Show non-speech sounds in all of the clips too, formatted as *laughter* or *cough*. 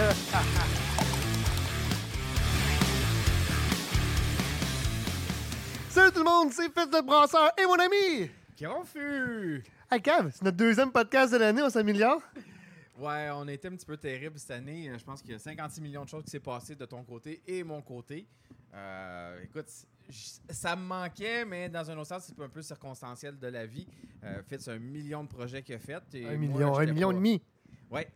*laughs* Salut tout le monde, c'est Fils de Brasseur et mon ami! Confus! Hey Cav, c'est notre deuxième podcast de l'année, on s'améliore? Ouais, on a été un petit peu terrible cette année. Je pense qu'il y a 56 millions de choses qui s'est passé de ton côté et mon côté. Euh, écoute, ça me manquait, mais dans un autre sens, c'est un peu circonstanciel de la vie. Euh, Fitz, un million de projets qu'il a fait. et Un moi, million, un million pas- et demi. Ouais.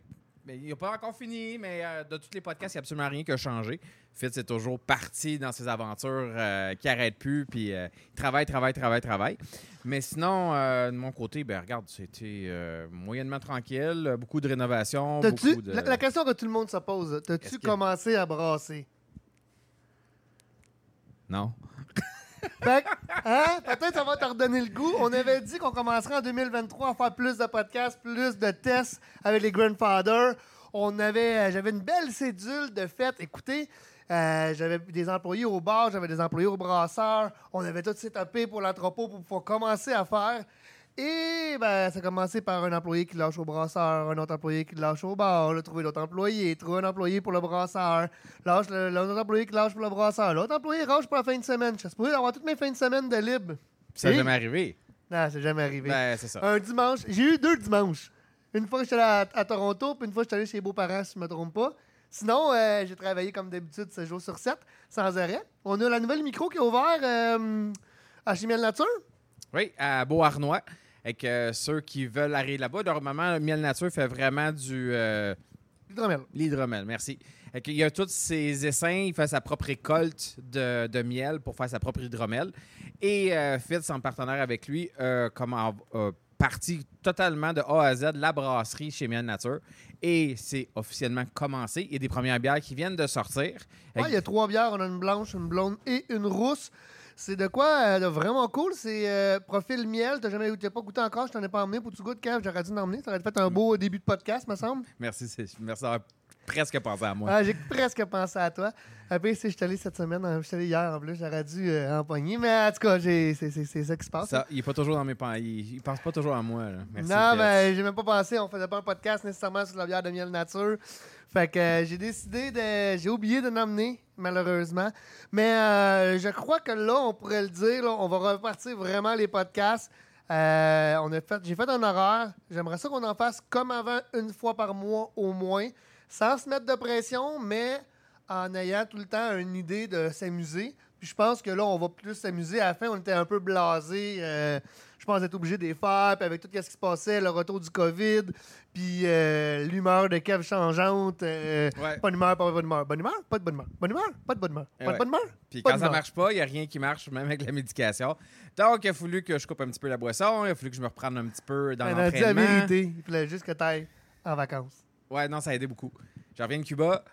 Mais il n'a pas encore fini, mais euh, de tous les podcasts, il n'y a absolument rien qui a changé. Fitz est toujours parti dans ses aventures euh, qui n'arrêtent plus, puis euh, il travaille, travaille, travaille, travaille. Mais sinon, euh, de mon côté, ben regarde, c'était moyennement tranquille, beaucoup de rénovations, T'as-tu- beaucoup de... la, la question que tout le monde se pose, Qu'est-ce t'as-tu qu'il y a? commencé à brasser? Non. Fait que, hein, peut-être ça va te redonner le goût. On avait dit qu'on commencerait en 2023 à faire plus de podcasts, plus de tests avec les Grandfathers. On avait, euh, j'avais une belle cédule de fête. Écoutez, euh, j'avais des employés au bar, j'avais des employés au brasseur. On avait tout setupé pour l'entrepôt pour pouvoir commencer à faire. Et ben, ça a commencé par un employé qui lâche au brasseur, un autre employé qui lâche au bar, là, trouver l'autre employé, trouver un employé pour le brasseur, lâche l'autre employé qui lâche pour le brasseur, l'autre employé lâche pour la fin de semaine. Je suis supposé avoir toutes mes fins de semaine de libre. Ça n'est jamais arrivé. Non, c'est jamais arrivé. Ben, c'est ça. Un dimanche, j'ai eu deux dimanches. Une fois que j'étais allé à, à Toronto, puis une fois que j'étais allé chez les beaux-parents, si je me trompe pas. Sinon, euh, j'ai travaillé comme d'habitude 7 jours sur 7, sans arrêt. On a la nouvelle micro qui est ouverte euh, à Chimiel Nature. Oui, à Beauharnois. Avec euh, ceux qui veulent arriver là-bas, normalement, Miel Nature fait vraiment du... euh, Hydromel. L'hydromel, merci. Qu'il y a tous ses essaims, il fait sa propre récolte de, de miel pour faire sa propre hydromel. Et euh, Fitz, en partenaire avec lui, euh, comme en- euh, parti totalement de A à Z la brasserie chez Miel Nature. Et c'est officiellement commencé. Il y a des premières bières qui viennent de sortir. Ouais, il y a trois bières. On a une blanche, une blonde et une rousse. C'est de quoi euh, de vraiment cool. C'est euh, profil miel. T'as jamais t'as pas goûté encore. Je t'en ai pas emmené pour que tu goûtes, Kev. J'aurais dû t'emmener. Ça aurait fait un beau début de podcast, me semble. Merci, merci d'avoir presque pensé à moi. Ah, J'ai presque pensé à toi. Après, si je suis allé cette semaine, euh, je suis allé hier en plus, j'aurais dû euh, empoigner. Mais en tout cas, c'est ça qui se passe. Ça, il est pas toujours dans mes pensées. Il, il pense pas toujours à moi. là. Merci, non, mais j'ai même pas pensé. On faisait pas un podcast nécessairement sur la bière de miel nature. Fait que euh, j'ai décidé de. J'ai oublié de l'emmener, malheureusement. Mais euh, je crois que là, on pourrait le dire, on va repartir vraiment les podcasts. Euh, on a fait, j'ai fait un horaire. J'aimerais ça qu'on en fasse comme avant, une fois par mois au moins, sans se mettre de pression, mais en ayant tout le temps une idée de s'amuser. Puis je pense que là, on va plus s'amuser. À la fin, on était un peu blasé. euh, je pense être obligé de les faire. Puis avec tout ce qui se passait, le retour du COVID, puis euh, l'humeur de Kev changeante. euh, Ouais. Bonne humeur, pas de bonne humeur. Bonne humeur, pas de bonne humeur. Bonne humeur, pas de bonne humeur. Pas de bonne humeur? Puis pas quand ça marche pas, il n'y a rien qui marche, même avec la médication. Donc, il a fallu que je coupe un petit peu la boisson, il a fallu que je me reprenne un petit peu dans Elle a dit la l'entraînement. vérité. Il fallait juste que tu ailles en vacances. Ouais, non, ça a aidé beaucoup. Je reviens de Cuba,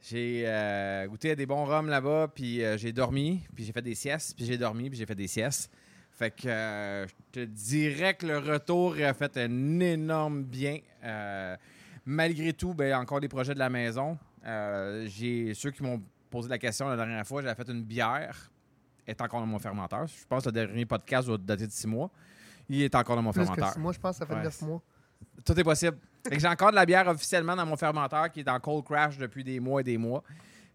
j'ai euh, goûté à des bons rhums là-bas, puis euh, j'ai dormi, puis j'ai fait des siestes, puis j'ai dormi, puis j'ai fait des siestes. Fait que euh, je te dirais que le retour a fait un énorme bien. Euh, malgré tout, ben, encore des projets de la maison. Euh, j'ai ceux qui m'ont posé la question la dernière fois, j'avais fait une bière, est encore dans mon fermenteur. Je pense que le dernier podcast doit dater de six mois. Il est encore dans mon Plus que fermenteur. six mois, je pense que ça fait neuf mois. Tout est possible. Que j'ai encore de la bière officiellement dans mon fermenteur qui est en cold crash depuis des mois et des mois.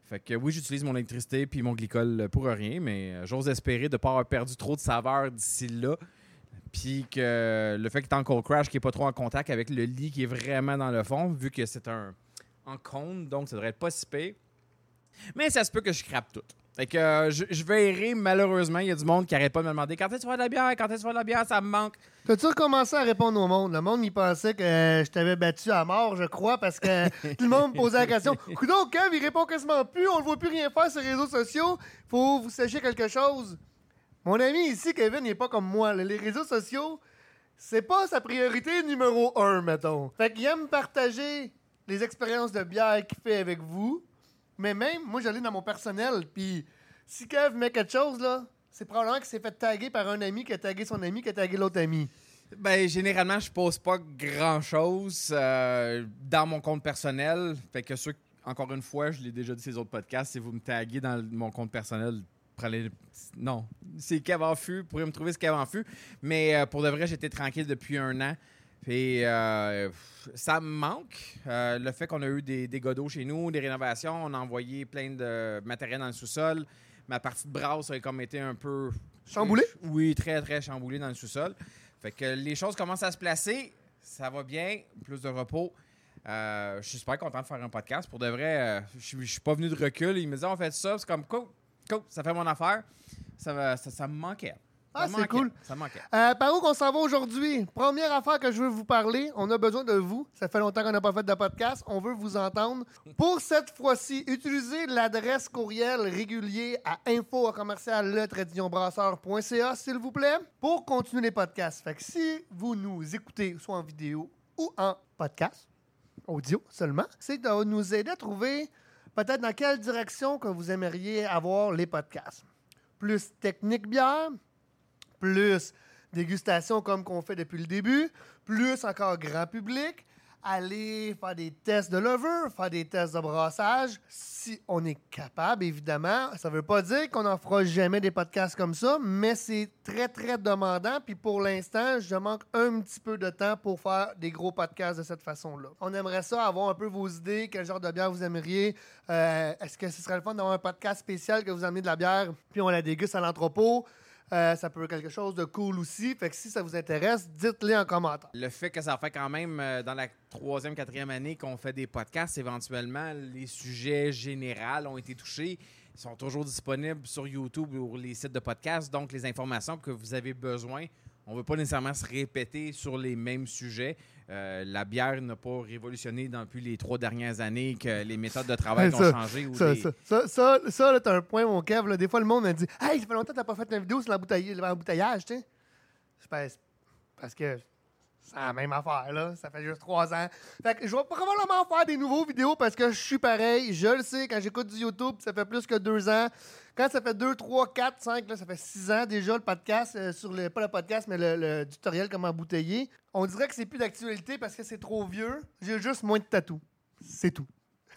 Fait que oui, j'utilise mon électricité puis mon glycol pour rien, mais euh, j'ose espérer de ne pas avoir perdu trop de saveur d'ici là. Puis que le fait qu'il est en cold crash, qui n'est pas trop en contact avec le lit qui est vraiment dans le fond, vu que c'est un en cône, donc ça devrait être pas si pire. Mais ça se peut que je crappe tout. Fait que euh, je, je vais errer, malheureusement. Il y a du monde qui arrête pas de me demander quand est-ce que tu vas de la bière, quand est-ce que tu vas de la bière, ça me manque. T'as-tu recommencé à répondre au monde? Le monde, il pensait que euh, je t'avais battu à mort, je crois, parce que *laughs* tout le monde me posait la question. Coudon, Kev, il répond quasiment plus, on ne voit plus rien faire sur les réseaux sociaux. Faut vous sachiez quelque chose. Mon ami ici, Kevin, il est pas comme moi. Les réseaux sociaux, c'est pas sa priorité numéro un, mettons. Fait qu'il aime partager les expériences de bière qu'il fait avec vous. Mais même, moi, j'allais dans mon personnel, puis si Kev met quelque chose, là, c'est probablement qu'il s'est fait taguer par un ami qui a tagué son ami qui a tagué l'autre ami. Ben, généralement, je pose pas grand-chose euh, dans mon compte personnel. Fait que ceux, encore une fois, je l'ai déjà dit ces autres podcasts, si vous me taguez dans mon compte personnel, prenez... Non, c'est Kev en fût, vous pourrez me trouver ce Kev en fût. Mais euh, pour de vrai, j'étais tranquille depuis un an. Puis euh, ça me manque. euh, le fait qu'on a eu des, des godots chez nous, des rénovations, on a envoyé plein de matériel dans le sous-sol. Ma partie de brasse a comme été un peu. Chamboulé? Oui, très, très chamboulé dans le sous-sol. Fait que les choses commencent à se placer. Ça va bien, plus de repos. Euh, je suis super content de faire un podcast. Pour de vrai, je suis- pas venu de recul. Il me disait, on fait ça. C'est comme, cool, cool, ça fait mon affaire. Ça, va- ça, ça me manquait. Ah, c'est cool. Ça manquait. Euh, par où qu'on s'en va aujourd'hui? Première affaire que je veux vous parler, on a besoin de vous. Ça fait longtemps qu'on n'a pas fait de podcast. On veut vous entendre. Pour cette fois-ci, utilisez l'adresse courriel régulier à info s'il vous plaît, pour continuer les podcasts. Fait que si vous nous écoutez, soit en vidéo ou en podcast, audio seulement, c'est de nous aider à trouver peut-être dans quelle direction que vous aimeriez avoir les podcasts. Plus technique bière, plus dégustation comme qu'on fait depuis le début, plus encore grand public, aller faire des tests de lever, faire des tests de brassage, si on est capable, évidemment. Ça ne veut pas dire qu'on n'en fera jamais des podcasts comme ça, mais c'est très, très demandant. Puis pour l'instant, je manque un petit peu de temps pour faire des gros podcasts de cette façon-là. On aimerait ça, avoir un peu vos idées, quel genre de bière vous aimeriez. Euh, Est-ce que ce serait le fun d'avoir un podcast spécial que vous amenez de la bière, puis on la déguste à l'entrepôt? Euh, ça peut être quelque chose de cool aussi. Fait que si ça vous intéresse, dites-le en commentaire. Le fait que ça fait quand même euh, dans la troisième, quatrième année qu'on fait des podcasts, éventuellement, les sujets généraux ont été touchés. Ils sont toujours disponibles sur YouTube ou les sites de podcasts. Donc, les informations que vous avez besoin, on ne veut pas nécessairement se répéter sur les mêmes sujets. Euh, la bière n'a pas révolutionné depuis les trois dernières années, que les méthodes de *laughs* travail ont changé. Ou Ça, les- ça, ça, ça, ça, là, t'as un point, mon Kev. Là. Des fois, le monde me dit Hey, ça fait longtemps que t'as pas fait une vidéo sur l'embouteillage, tu sais. Je pense, parce que c'est la même affaire, là. Ça fait juste trois ans. Fait que je vais probablement faire des nouveaux vidéos parce que je suis pareil. Je le sais, quand j'écoute du YouTube, ça fait plus que deux ans. Quand ça fait deux, trois, quatre, cinq, là, ça fait six ans déjà le podcast, euh, sur le, pas le podcast, mais le, le tutoriel comment embouteiller. On dirait que c'est plus d'actualité parce que c'est trop vieux. J'ai juste moins de tatous. C'est tout.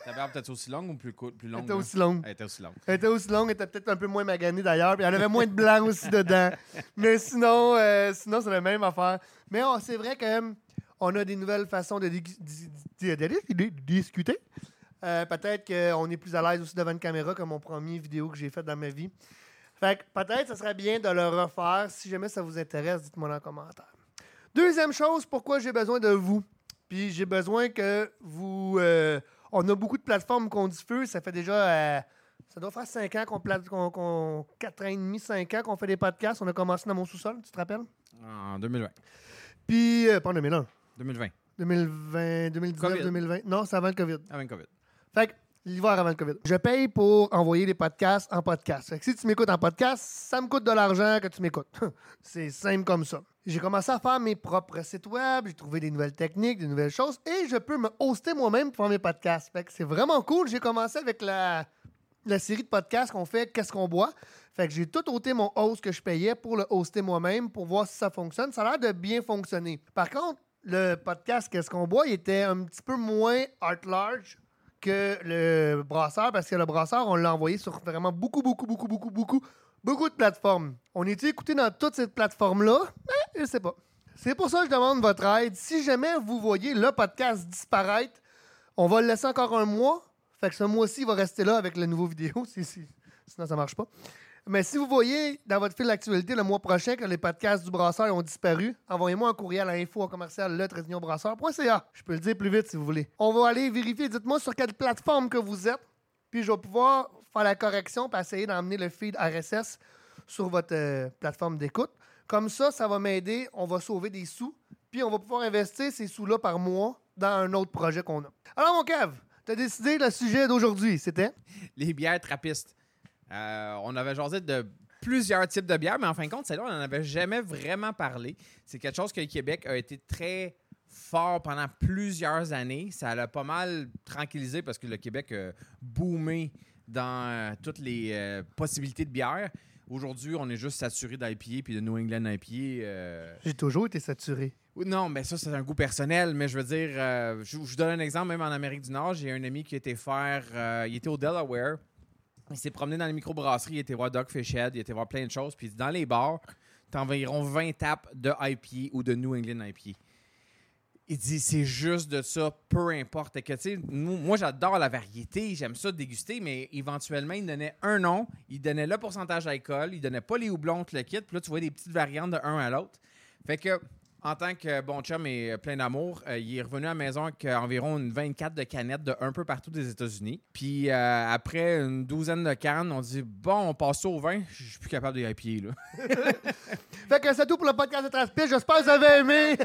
Ta bière peut-être aussi longue ou plus, cou- plus Elle longue? était hein? aussi longue. Elle était aussi longue. Elle était aussi longue, elle était peut-être un peu moins maganée d'ailleurs, puis elle avait moins de blanc aussi *laughs* dedans. Mais sinon, euh, sinon c'est la même affaire. Mais on- c'est vrai que on a des nouvelles façons de, di- di- di- discuter. Euh, peut-être qu'on est plus à l'aise aussi devant une caméra comme mon premier vidéo que j'ai fait dans ma vie. Fait que peut-être ça serait bien de le refaire. Si jamais ça vous intéresse, dites-moi dans les commentaires. Deuxième chose, pourquoi j'ai besoin de vous? Puis j'ai besoin que vous... euh, on a beaucoup de plateformes qu'on diffuse. Ça fait déjà... euh, ça doit faire 5 ans qu'on... plate- qu'on, qu'on 4 ans et demi, 5 ans qu'on fait des podcasts. On a commencé dans mon sous-sol, tu te rappelles? En 2020. Puis... euh, pas en 2001. 2020. 2020, 2019, COVID. 2020. Non, c'est avant le COVID. Avant le COVID. Fait que l'hiver avant le COVID. Je paye pour envoyer des podcasts en podcast. Fait que si tu m'écoutes en podcast, ça me coûte de l'argent que tu m'écoutes. *laughs* C'est simple comme ça. J'ai commencé à faire mes propres sites web, j'ai trouvé des nouvelles techniques, des nouvelles choses, et je peux me hoster moi-même pour faire mes podcasts. Fait que c'est vraiment cool. J'ai commencé avec la, série de podcasts qu'on fait Qu'est-ce qu'on boit? Fait que j'ai tout ôté mon host que je payais pour le hoster moi-même pour voir si ça fonctionne. Ça a l'air de bien fonctionner. Par contre, le podcast Qu'est-ce qu'on boit, il était un petit peu moins art large que le brasseur parce que le brasseur, on l'a envoyé sur vraiment beaucoup, beaucoup, beaucoup, beaucoup, beaucoup, beaucoup de plateformes. On est écouté dans toutes ces plateformes-là? Eh, je sais pas. C'est pour ça que je demande votre aide. Si jamais vous voyez le podcast disparaître, on va le laisser encore un mois. Fait que ce mois-ci, il va rester là avec la nouvelle vidéo. *laughs* si- si- Sinon, ça marche pas. Mais si vous voyez dans votre fil d'actualité le mois prochain que les podcasts du brasseur ont disparu, envoyez-moi un courriel à info commercial Je peux le dire plus vite si vous voulez. On va aller vérifier. Dites-moi sur quelle plateforme que vous êtes. Puis je vais pouvoir faire la correction et essayer d'emmener le feed RSS sur votre euh, plateforme d'écoute. Comme ça, ça va m'aider. On va sauver des sous. Puis on va pouvoir investir ces sous-là par mois dans un autre projet qu'on a. Alors, mon Kev, tu as décidé le sujet d'aujourd'hui. C'était? Les bières trappistes. Euh, on avait jasé de plusieurs types de bières, mais en fin de compte, celle-là, on n'en avait jamais vraiment parlé. C'est quelque chose que le Québec a été très fort pendant plusieurs années. Ça l'a pas mal tranquillisé parce que le Québec a boomé dans euh, toutes les euh, possibilités de bière. Aujourd'hui, on est juste saturé d'IPA puis de New England IPA. euh, J'ai toujours été saturé. Non, mais ça, c'est un goût personnel. Mais je veux dire, euh, je, je vous donne un exemple, même en Amérique du Nord, j'ai un ami qui était faire. euh, il était au Delaware. Il s'est promené dans les microbrasseries, il était voir Dogfish Head, il était voir plein de choses. Puis dans les bars, t'as environ 20 tapes de IPA ou de New England IPA. Il dit c'est juste de ça, peu importe. Que, moi, j'adore la variété, j'aime ça déguster, mais éventuellement, il donnait un nom, il donnait le pourcentage d'alcool, il donnait pas les houblons, le kit, puis là, tu vois des petites variantes de un à l'autre. Fait que, en tant que bon chum et euh, plein d'amour, euh, il est revenu à la maison avec euh, environ une 24 de canettes de un peu partout des États-Unis. Puis après une douzaine de cannes, on dit bon, on passe au vin. Je suis plus capable de les pied là. *laughs* Fait que c'est tout pour le podcast de Transpire. J'espère que vous avez aimé.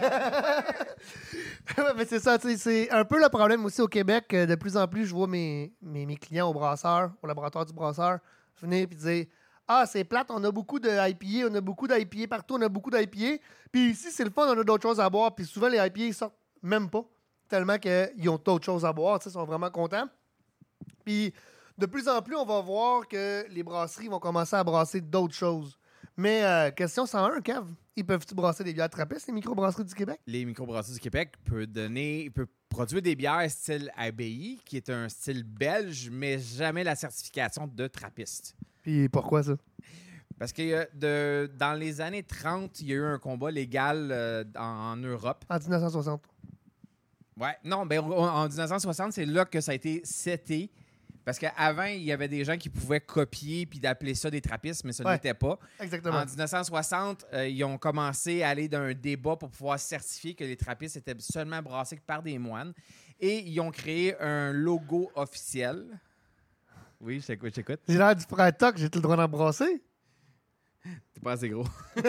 *laughs* Mais c'est ça, c'est un peu le problème aussi au Québec. De plus en plus, je vois mes, mes, mes clients au brasseur, au laboratoire du brasseur, venir et dire Ah, c'est plate, on a beaucoup de on a beaucoup d'IPA partout, on a beaucoup d'IPA. Puis ici, c'est le fun, on a d'autres choses à boire. Puis souvent, les IPA, ils sortent même pas, tellement qu'ils ont d'autres choses à boire. Ils sont vraiment contents. Puis de plus en plus, on va voir que les brasseries vont commencer à brasser d'autres choses. Mais euh, question 101, Kev, ils peuvent-tu brasser des bières trappistes, les microbrasseries du Québec? Les microbrasseries du Québec peuvent donner, produire des bières style ABI, qui est un style belge, mais jamais la certification de trappiste. Puis pourquoi ça? Parce que euh, de, dans les années 30, il y a eu un combat légal euh, en, en Europe. En 1960. Ouais, non, ben, en en 1960, c'est là que ça a été seté. Parce qu'avant, il y avait des gens qui pouvaient copier puis d'appeler ça des trappistes, mais ça Ouais. n'était pas. Exactement. En 1960, euh, ils ont commencé à aller d'un débat pour pouvoir certifier que les trappistes étaient seulement brassés par des moines. Et ils ont créé un logo officiel. Oui, je t'écoute. J'ai l'air du frère Toc, j'ai tout le droit d'en brasser. T'es pas assez gros. *laughs*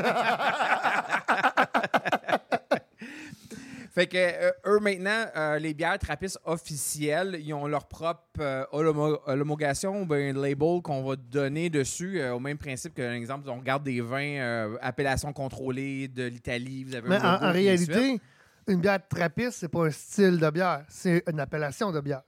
fait que euh, eux maintenant, euh, les bières trappistes officielles, ils ont leur propre euh, homologation ou bien label qu'on va donner dessus, euh, au même principe qu'un exemple, on regarde des vins appellation contrôlée de l'Italie, vous avez Mais un en, en réalité, une bière trappiste, c'est pas un style de bière, c'est une appellation de bière.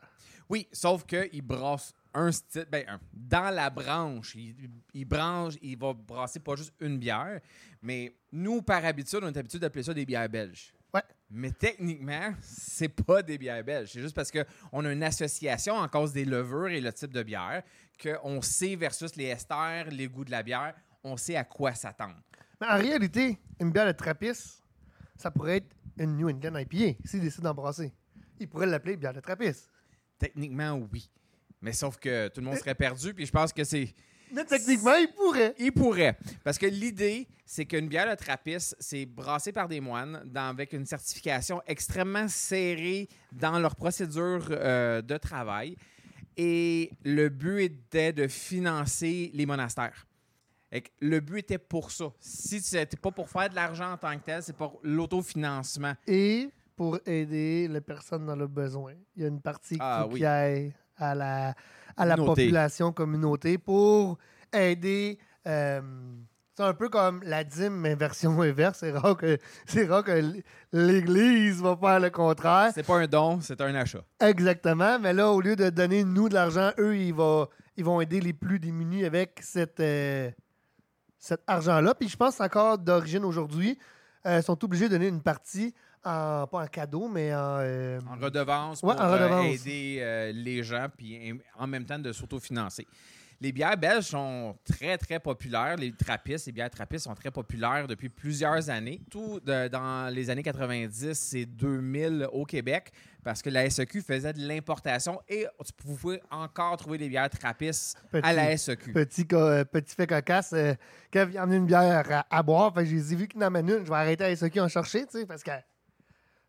Oui, sauf qu'il brasse un style. Ben, un- dans la branche, il, il branche, il va brasser pas juste une bière, mais nous, par habitude, on est habitué d'appeler ça des bières belges. Ouais. Mais techniquement, c'est pas des bières belges. C'est juste parce qu'on a une association en cause des levures et le type de bière, qu'on sait versus les esters, les goûts de la bière, on sait à quoi s'attendre. Mais en réalité, une bière de trappiste, ça pourrait être une New England IPA, s'ils décident d'en brasser. Ils pourraient l'appeler bière de trappiste. Techniquement, oui. Mais sauf que tout le monde serait perdu, puis je pense que c'est. Mais techniquement, ils pourraient. Il pourrait. Parce que l'idée, c'est qu'une bière de trappiste, c'est brassé par des moines dans- avec une certification extrêmement serrée dans leur procédure euh, de travail. Et le but était de financer les monastères. Et le but était pour ça. Si c'était pas pour faire de l'argent en tant que tel, c'est pour l'autofinancement. Et pour aider les personnes dans le besoin. Il y a une partie qu'il Ah oui. À la, à la Communauté. population, communauté, pour aider. euh, c'est un peu comme la dîme, mais version inverse. C'est rare que, *laughs* c'est rare que l'Église va faire le contraire. C'est pas un don, c'est un achat. Exactement. Mais là, au lieu de donner nous de l'argent, eux, ils vont, ils vont aider les plus démunis avec cette, euh, cet argent-là. Puis je pense encore d'origine aujourd'hui. Euh, Ils sont obligés de donner une partie, en, pas en cadeau, mais en. euh, En redevance Ouais, pour en euh, redevance. aider euh, les gens, puis en- même temps de s'autofinancer. Les bières belges sont très, très populaires. Les trappistes, les bières trappistes sont très populaires depuis plusieurs années. Tout de- dans les années 90 et 2000 au Québec, parce que la SEQ faisait de l'importation et tu pouvais encore trouver des bières trappistes à la SEQ. petit, co- petit fait cocasse. Euh, Kev, il a emmené une bière à, à boire. J'ai dit, vu qu'il en amène une, je vais arrêter à SOQ en chercher, tu sais, parce que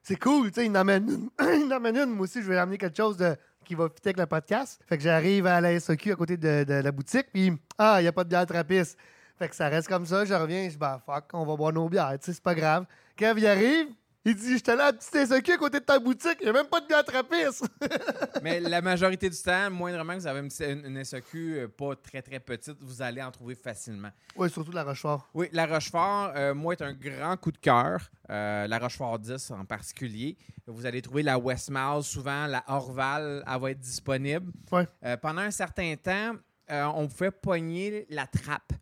c'est cool, tu sais, il en amène une. *clears throat* il en amène une. Moi aussi, je vais amener quelque chose de, qui va fitter avec le podcast. Fait que j'arrive à la SOQ à côté de, de la boutique, puis ah, il n'y a pas de bière trappiste. Fait que ça reste comme ça, je reviens, je dis, bah fuck, on va boire nos bières, tu sais, c'est pas grave. Kev, il arrive, il dit, j'étais là à la petite SOQ à côté de ta boutique, il n'y a même pas de bière trappiste. *laughs* Mais la majorité du temps, moindrement que vous avez une, une- une SEQ euh, pas très, très petite, vous allez en trouver facilement. oui, surtout la Rochefort. Oui, la Rochefort, euh, moi, est un grand coup de cœur. Euh, la Rochefort 10 en particulier. Vous allez trouver la Westmalle, souvent la Orval, elle va être disponible. Ouais. Euh, pendant un certain temps, on pouvait pogner la trappe,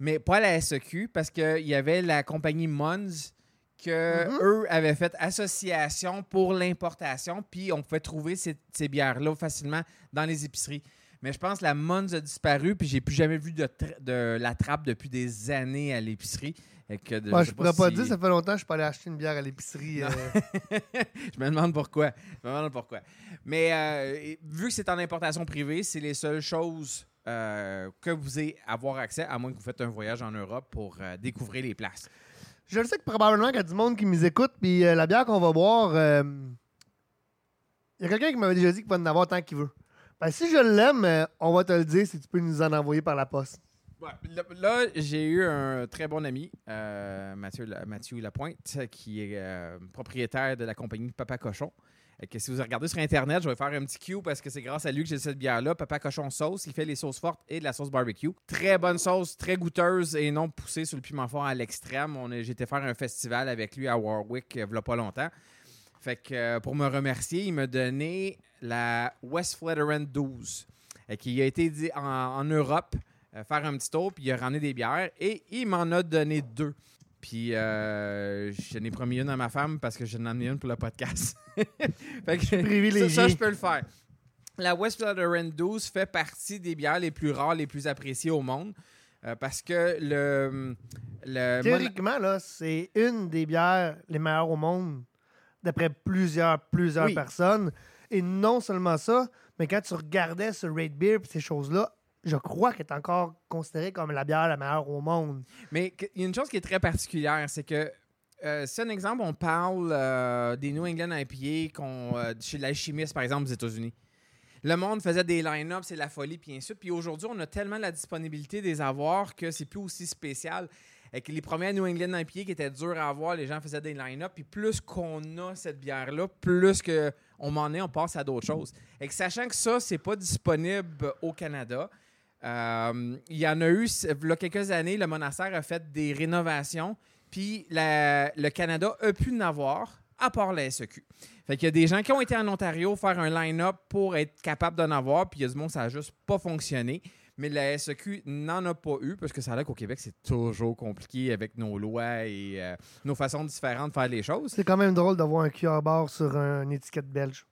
mais pas la SEQ, parce qu'il y avait la compagnie Mons que Mhm. eux avaient fait association pour l'importation, puis on pouvait trouver ces, ces bières-là facilement dans les épiceries. Mais je pense que la Mons a disparu, puis j'ai plus jamais vu de, la trappe depuis des années à l'épicerie. Et que de- Ouais, sais je pourrais pas si- dire, ça fait longtemps que je suis pas allé acheter une bière à l'épicerie. Euh, *laughs* je me demande pourquoi. Je me demande pourquoi. Mais euh, vu que c'est en importation privée, c'est les seules choses euh, que vous ayez à avoir accès, à moins que vous faites un voyage en Europe pour découvrir les places. Je le sais que probablement qu'il y a du monde qui nous écoute, puis euh, la bière qu'on va boire, euh, il y a quelqu'un qui m'avait déjà dit qu'il va en avoir tant qu'il veut. Ben, si je l'aime, euh, on va te le dire si tu peux nous en envoyer par la poste. Ouais, là, j'ai eu un très bon ami, Mathieu, Mathieu Lapointe, qui est propriétaire de la compagnie Papa Cochon. Et que si vous regardez sur Internet, je vais faire un petit cue parce que c'est grâce à lui que j'ai cette bière-là. Papa Cochon Sauce, il fait les sauces fortes et de la sauce barbecue. Très bonne sauce, très goûteuse et non poussée sur le piment fort à l'extrême. Été faire un festival avec lui à Warwick euh, il n'y a pas longtemps. Fait que euh, pour me remercier, il m'a donné la West Flatirent 12, euh, qui a été dit en, Europe euh, faire un petit tour, puis il a ramené des bières et il m'en a donné deux. Puis euh, j'en ai promis une à ma femme parce que j'en ai amené une pour le podcast. *laughs* fait que, privilégié. Ça, ça, je peux le faire. La West Flatirent 12 fait partie des bières les plus rares, les plus appréciées au monde. euh, parce que le. le Théoriquement, là, c'est une des bières les meilleures au monde, d'après plusieurs, plusieurs Oui. personnes. Et non seulement ça, mais quand tu regardais ce Rate Beer et ces choses-là, je crois qu'elle est encore considérée comme la bière la meilleure au monde. Mais il y a une chose qui est très particulière, c'est que euh, c'est un exemple, on parle euh, des New England IPA qu'on, euh, chez l'alchimiste, par exemple, aux États-Unis. Le monde faisait des line-up, c'est la folie, puis ainsi. Puis aujourd'hui, on a tellement la disponibilité des avoirs que c'est plus aussi spécial. Et que les premières New England IPA qui étaient dures à avoir, les gens faisaient des line-up. Puis plus qu'on a cette bière-là, plus que on m'en est, on passe à d'autres choses. Et que sachant que ça, c'est pas disponible au Canada, euh, il y en a eu, il y a quelques années, le monastère a fait des rénovations, puis le Canada a pu en avoir, à part la SEQ. Fait qu'il y a des gens qui ont été en Ontario faire un line-up pour être capable d'en avoir, puis il y a du monde, ça n'a juste pas fonctionné. Mais la SEQ n'en a pas eu, parce que ça a l'air qu'au Québec, c'est toujours compliqué avec nos lois et euh, nos façons différentes de faire les choses. C'est quand même drôle d'avoir un QR bar sur un- une étiquette belge.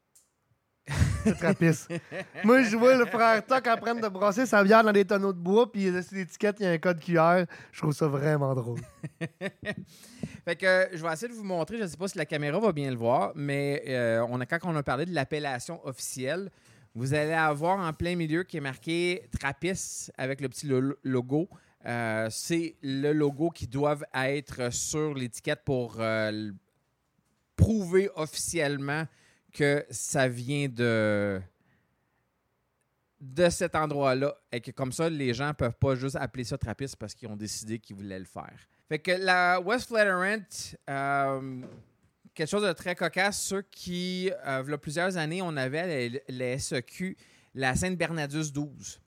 *laughs* Moi, je vois le frère Toc en train de brasser sa bière dans des tonneaux de bois, puis sur l'étiquette, il y a un code QR. Je trouve ça vraiment drôle. *laughs* Fait que je vais essayer de vous montrer, je ne sais pas si la caméra va bien le voir, mais euh, on a, quand on a parlé de l'appellation officielle, vous allez avoir en plein milieu qui est marqué Trappist avec le petit lo- logo. Euh, c'est le logo qui doit être sur l'étiquette pour euh, prouver officiellement que ça vient de de cet endroit-là et que comme ça, les gens peuvent pas juste appeler ça Trappist parce qu'ils ont décidé qu'ils voulaient le faire. Fait que la West Flatirent, euh, quelque chose de très cocasse, ceux qui, euh, il y a plusieurs années, on avait la, la SEQ, la Sainte-Bernadus 12,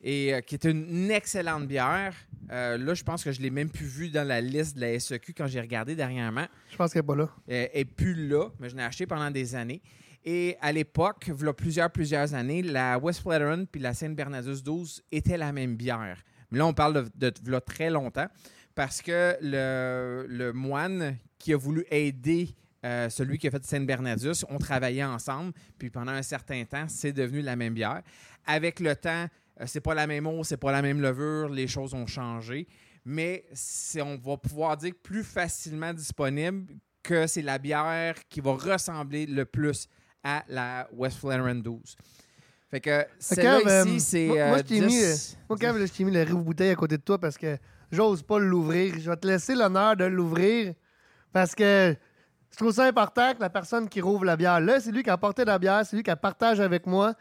et euh, qui est une excellente bière. Euh, là, je pense que je l'ai même plus vue dans la liste de la SEQ quand j'ai regardé dernièrement. Je pense qu'elle n'est pas là. Euh, est plus là, mais je l'ai acheté pendant des années. Et à l'époque, il y a plusieurs, plusieurs années, la West Flatirent puis la Sainte-Bernadus 12 étaient la même bière. Mais là, on parle de, de, v'là très longtemps parce que le, le moine qui a voulu aider euh, celui qui a fait Sainte-Bernadus ont travaillé ensemble. Puis pendant un certain temps, c'est devenu la même bière. Avec le temps, c'est pas la même eau, c'est pas la même levure, les choses ont changé. Mais on va pouvoir dire plus facilement disponible que c'est la bière qui va ressembler le plus à la West Flatirent 12. Fait que celle-là euh, ici, c'est moi- moi, euh, je t'ai mis, 10 Moi, quand je t'ai mis le rive bouteille à côté de toi parce que j'ose pas l'ouvrir. Je vais te laisser l'honneur de l'ouvrir parce que je trouve ça important que la personne qui rouvre la bière, là, c'est lui qui a apporté la bière, c'est lui qui la partage avec moi.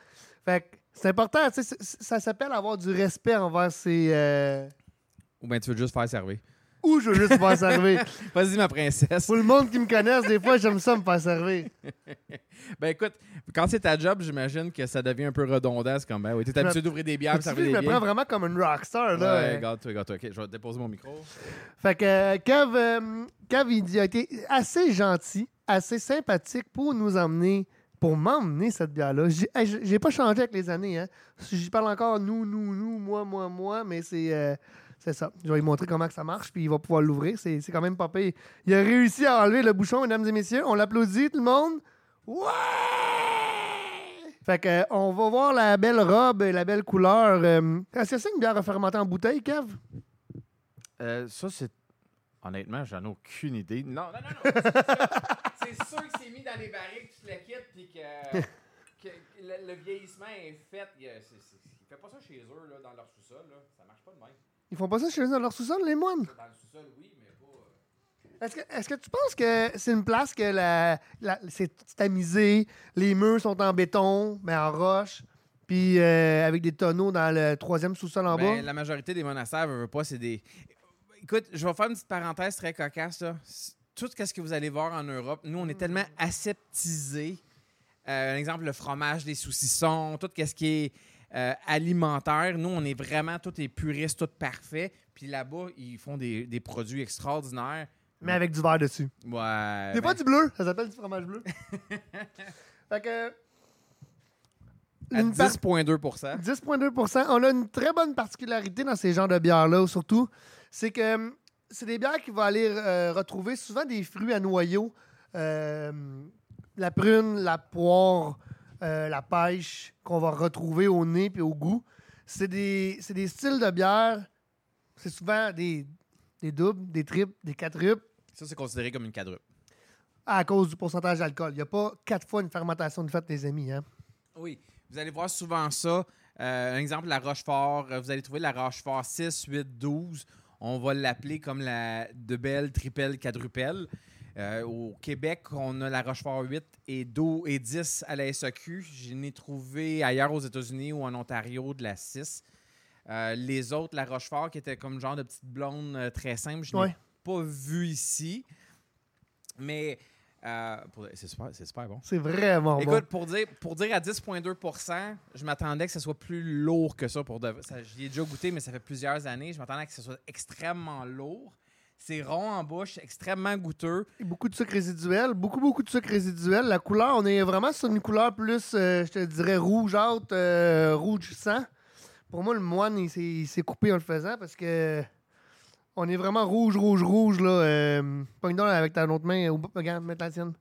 Fait que c'est important, tu sais, ça s'appelle avoir du respect envers ses. euh, Ou bien tu veux juste faire servir. Ou je veux juste me faire servir. *laughs* Vas-y, ma princesse. Pour le monde qui me connaisse, des fois, j'aime ça me faire servir. *laughs* Ben écoute, quand c'est ta job, j'imagine que ça devient un peu redondant. C'est comme, ben oui, t'es habitué d'ouvrir des bières, de Tu servir sais, des je me prends bières. vraiment comme une rockstar, là. Ouais, gâte-toi, gâte-toi. Ok, je vais déposer mon micro. Fait que euh, Kev, euh, Kev, il dit- a été assez gentil, assez sympathique pour nous emmener, pour m'emmener cette bière-là. J'ai hey, pas changé avec les années. Hein. J'y parle encore nous, nous, nous, moi, moi, moi, mais c'est euh, ça. Je vais lui montrer comment que ça marche, puis il va pouvoir l'ouvrir. C'est c'est quand même pas pire. Il a réussi à enlever le bouchon, mesdames et messieurs. On l'applaudit, tout le monde. Ouais! Fait que, euh, on va voir la belle robe et la belle couleur. Euh, Est-ce que c'est une bière fermentée en bouteille, Kev? Euh, ça, c'est. Honnêtement, j'en ai aucune idée. Non, non, non, non. *laughs* c'est sûr que c'est mis dans les barriques, tu te le quittes, puis *laughs* que, que le, le vieillissement est fait. Il, c'est- c'est- il fait pas ça chez eux, là, dans leur sous-sol. Là. Ça marche pas de même. Ils font pas ça chez eux dans leur sous-sol, les moines? Dans le sous-sol, oui, mais pas. euh, Est-ce que, est-ce que tu penses que c'est une place que la, la- c'est tamisé, les murs sont en béton, mais en roche, puis euh, avec des tonneaux dans le troisième sous-sol en Ben, bas? la majorité des monastères, veut, veut pas, c'est des. Écoute, je vais faire une petite parenthèse très cocasse. Là. Tout ce que vous allez voir en Europe, nous, on est tellement aseptisés. Euh, un exemple, le fromage, les saucissons, tout ce qui est euh, alimentaire. Nous, on est vraiment, tout est puriste, tout parfait. Puis là-bas, ils font des, des produits extraordinaires. Mais avec du verre dessus. Ouais. C'est ben, pas du bleu, ça s'appelle du fromage bleu. *laughs* fait que. à une par- 10,2 10,2 On a une très bonne particularité dans ces genres de bières-là, surtout. C'est que hum, c'est des bières qui vont aller euh, retrouver souvent des fruits à noyaux. Euh, la prune, la poire, euh, la pêche, qu'on va retrouver au nez et au goût. C'est des, des styles de bière. C'est souvent des, des doubles, des triples, des quadruples Ça, c'est considéré comme une quadruple. à cause du pourcentage d'alcool. Il n'y a pas quatre fois une fermentation de fait, les amis. Hein? Oui, vous allez voir souvent ça. Euh, un exemple, la Rochefort. Vous allez trouver la Rochefort 6, 8, 12. On va l'appeler comme la de belle, tripelle, quadrupelle. Euh, au Québec, on a la Rochefort 8 et 12 et 10 à la SAQ. Je n'ai trouvé ailleurs aux États-Unis ou en Ontario de la 6. Euh, les autres, la Rochefort, qui était comme genre de petite blonde euh, très simple, je n'ai Ouais. pas vu ici. Mais euh, pour- c'est super, c'est super bon. C'est vraiment Écoute, bon. pour, dire, pour dire à 10,2 je m'attendais que ce soit plus lourd que ça. pour de, ça J'y ai déjà goûté, mais ça fait plusieurs années. Je m'attendais que ce soit extrêmement lourd. C'est rond en bouche, extrêmement goûteux. Beaucoup de sucre résiduel, beaucoup, beaucoup de sucre résiduel. La couleur, on est vraiment sur une couleur plus, euh, je te dirais, rougeâtre, euh, rouge sang. Pour moi, le moine, il s'est- il s'est coupé en le faisant parce que on est vraiment rouge, rouge, rouge. là. Euh, Pogne donc avec ta autre main. Ou, regarde, mets la tienne.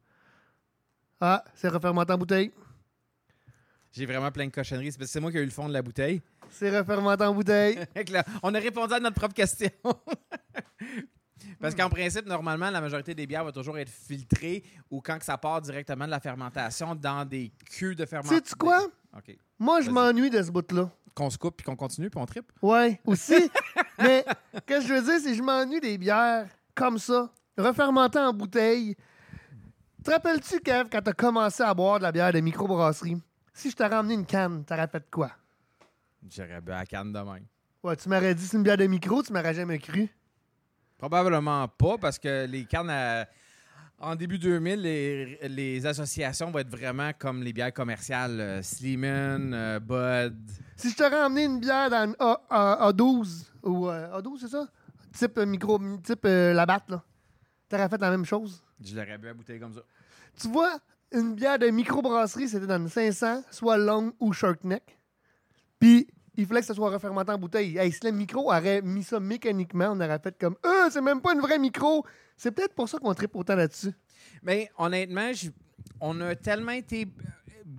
Ah, c'est refermenté en bouteille. J'ai vraiment plein de cochonneries. C'est parce que c'est moi qui ai eu le fond de la bouteille. C'est refermenté en bouteille. *laughs* On a répondu à notre propre question. *laughs* Parce qu'en principe, normalement, la majorité des bières va toujours être filtrée ou quand que ça part directement de la fermentation dans des culs de fermentation. Sais-tu quoi? OK. Moi, je Vas-y. m'ennuie de ce bout-là. Qu'on se coupe puis qu'on continue puis on tripe. Ouais, *laughs* aussi. Mais ce que je veux dire, c'est que je m'ennuie des bières comme ça, refermentées en bouteille. Te rappelles-tu, Kev, quand t'as commencé à boire de la bière de microbrasserie, si je t'aurais ramené une canne, t'aurais fait quoi? J'aurais bu à la canne de même. Ouais, tu m'aurais dit c'est une bière de micro, tu m'aurais jamais cru. Probablement pas, parce que les cannes, à- en début 2000, les, les associations vont être vraiment comme les bières commerciales. euh, Sleeman, euh, Bud. Si je t'aurais emmené une bière dans une A, A- A12, ou euh, A12, c'est ça? Type euh, micro, type euh, Labatt, là. T'aurais fait la même chose? Je l'aurais bu à bouteille comme ça. Tu vois, une bière de microbrasserie, c'était dans une 500, soit long ou short neck. Puis, il fallait que ça soit refermenté en bouteille. Hey, si le micro aurait mis ça mécaniquement, on aurait fait comme Euh, c'est même pas une vraie micro. C'est peut-être pour ça qu'on tripe autant là-dessus. Mais honnêtement, on a tellement été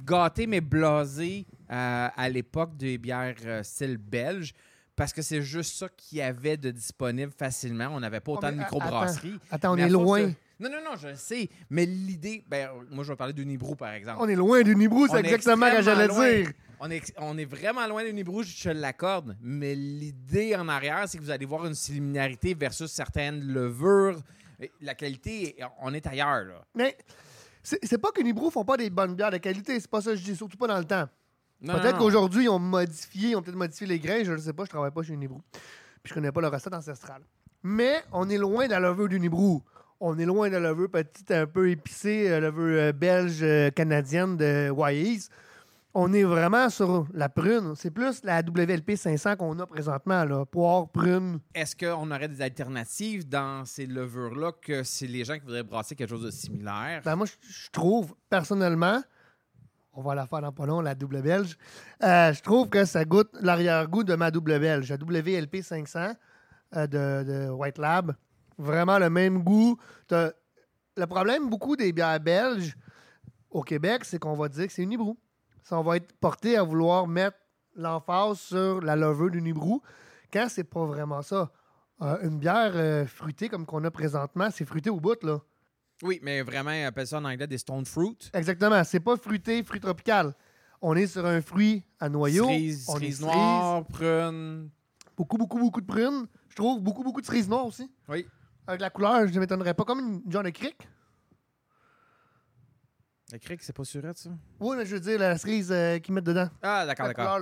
gâtés, mais blasés euh, à l'époque des bières euh, style belge. Parce que c'est juste ça qu'il y avait de disponible facilement. On n'avait pas Oh, autant mais de a- microbrasseries. Attends, on Mais à est force loin. de- Non, non, non, je le sais. Mais l'idée. Ben, moi, je vais parler d'Unibrou, par exemple. On est loin du Nibrou, On c'est est exactement ce que j'allais extrêmement loin. dire. On est, on est vraiment loin d'Unibrou, je te l'accorde. Mais l'idée en arrière, c'est que vous allez voir une similarité versus certaines levures. La qualité, on est ailleurs, là. Mais c'est pas que Nibrou font pas des bonnes bières de qualité. C'est pas ça que je dis, surtout pas dans le temps. Peut-être qu'aujourd'hui, ils ont modifié, ils ont peut-être modifié les grains, je ne sais pas, je travaille pas chez Unibrou. Puis je connais pas le recette ancestrale. Mais on est loin de la levure d'Unibrou. On est loin de la levure petite, un peu épicée, la levure euh, belge, euh, canadienne de Wise. On est vraiment sur la prune. C'est plus la WLP 500 qu'on a présentement, là. Poire, prune. Est-ce qu'on aurait des alternatives dans ces levures-là que c'est les gens qui voudraient brasser quelque chose de similaire? Ben moi, je- trouve, personnellement, on va la faire dans pas long, la double belge, euh, je trouve que ça goûte l'arrière-goût de ma double belge, la WLP 500 euh, de, de White Lab. Vraiment le même goût. Le problème, beaucoup des bières belges au Québec, c'est qu'on va dire que c'est une hibrou. Ça va être porté à vouloir mettre l'emphase sur la levure du Nibrou, quand c'est pas vraiment ça. Euh, une bière euh, fruitée comme qu'on a présentement, c'est fruité au bout, là. Oui, mais vraiment, on appelle ça en anglais des stone fruit. Exactement. C'est pas fruité, fruit tropical. On est sur un fruit à noyau. Cerise, on cerise est noire, prune. Beaucoup, beaucoup, beaucoup de prunes. Je trouve beaucoup, beaucoup de cerises noires aussi. Oui. Avec la couleur, je ne m'étonnerais pas. Comme une genre de cric. La crique, c'est pas surette, ça? Oui, mais je veux dire, la cerise euh, qu'ils mettent dedans. Ah, d'accord, d'accord.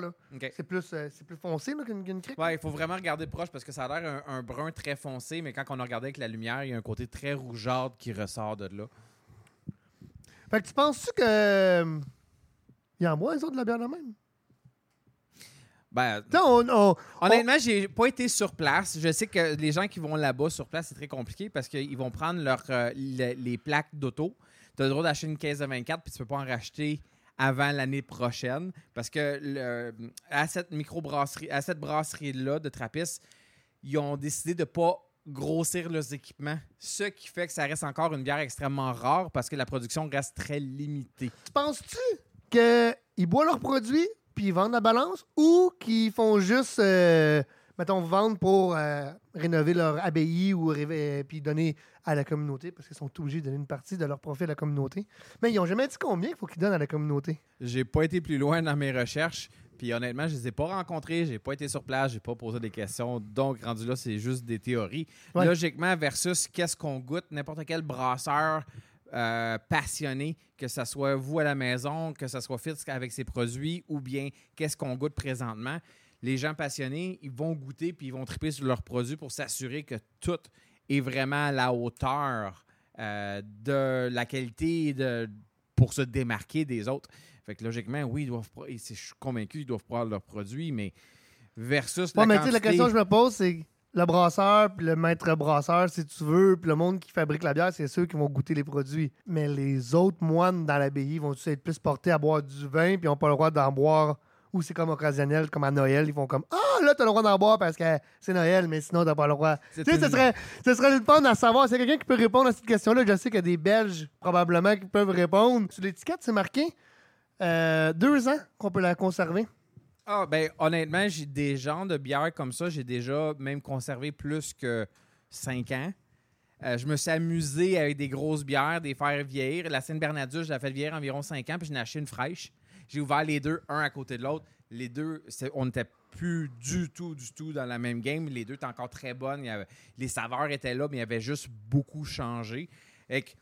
C'est plus, euh, c'est plus foncé qu'une qu'une cric. Ouais, il faut vraiment regarder proche parce que ça a l'air un, un brun très foncé, mais quand on a regardé avec la lumière, il y a un côté très rougeâtre qui ressort de là. Fait que tu penses-tu que. euh, Il y en a moins, les autres, de la bière de même? Ben, Tu sais, on, on- honnêtement, j'ai pas été sur place. Je sais que les gens qui vont là-bas sur place, c'est très compliqué parce qu'ils vont prendre leur, euh, le- les plaques d'auto. Tu as le droit d'acheter une caisse de 24 puis tu peux pas en racheter avant l'année prochaine parce que à cette microbrasserie, à cette brasserie-là de Trappist, ils ont décidé de pas grossir leurs équipements, ce qui fait que ça reste encore une bière extrêmement rare parce que la production reste très limitée. Tu penses-tu qu'ils boivent leurs produits puis ils vendent la balance ou qu'ils font juste, euh, mettons, vendre pour euh, rénover leur abbaye ou euh, puis donner à la communauté parce qu'ils sont obligés de donner une partie de leur profit à la communauté? Mais ils ont jamais dit combien il faut qu'ils donnent à la communauté. J'ai pas été plus loin dans mes recherches. Puis honnêtement, je les ai pas rencontrés, j'ai pas été sur place, j'ai pas posé des questions. Donc, rendu là, c'est juste des théories. Ouais. Logiquement, versus qu'est-ce qu'on goûte, n'importe quel brasseur euh, passionné, que ce soit vous à la maison, que ce soit Fitz avec ses produits, ou bien qu'est-ce qu'on goûte présentement. Les gens passionnés, ils vont goûter puis ils vont triper sur leurs produits pour s'assurer que tout est vraiment à la hauteur euh, de la qualité de, pour se démarquer des autres. Fait que logiquement, oui, ils doivent. Je suis convaincu qu'ils doivent prendre leurs produits, mais versus Ouais, la mais tu sais, la quantité- question que je me pose, c'est le brasseur puis le maître brasseur, si tu veux, puis le monde qui fabrique la bière, c'est ceux qui vont goûter les produits. Mais les autres moines dans l'abbaye vont-tu être plus portés à boire du vin puis ils n'ont pas le droit d'en boire ou c'est comme occasionnel, comme à Noël, ils vont comme Ah, là, t'as le droit d'en boire parce que c'est Noël, mais sinon, t'as pas le droit. Tu sais, ce serait, ce serait le fun à savoir. C'est quelqu'un qui peut répondre à cette question-là. Je sais qu'il y a des Belges, probablement, qui peuvent répondre. Sur l'étiquette, c'est marqué euh, deux ans qu'on peut la conserver. Ah, ben, honnêtement, j'ai des genres de bières comme ça. J'ai déjà même conservé plus que 5 ans. Euh, je me suis amusé avec des grosses bières, des faire vieillir. La Seine-Bernadette, je l'ai fait vieillir environ 5 ans, puis j'en ai acheté une fraîche. J'ai ouvert les deux, un à côté de l'autre. Les deux, on n'était plus du tout, du tout dans la même game. Les deux étaient encore très bonnes. Les saveurs étaient là, mais il y avait juste beaucoup changé. Et que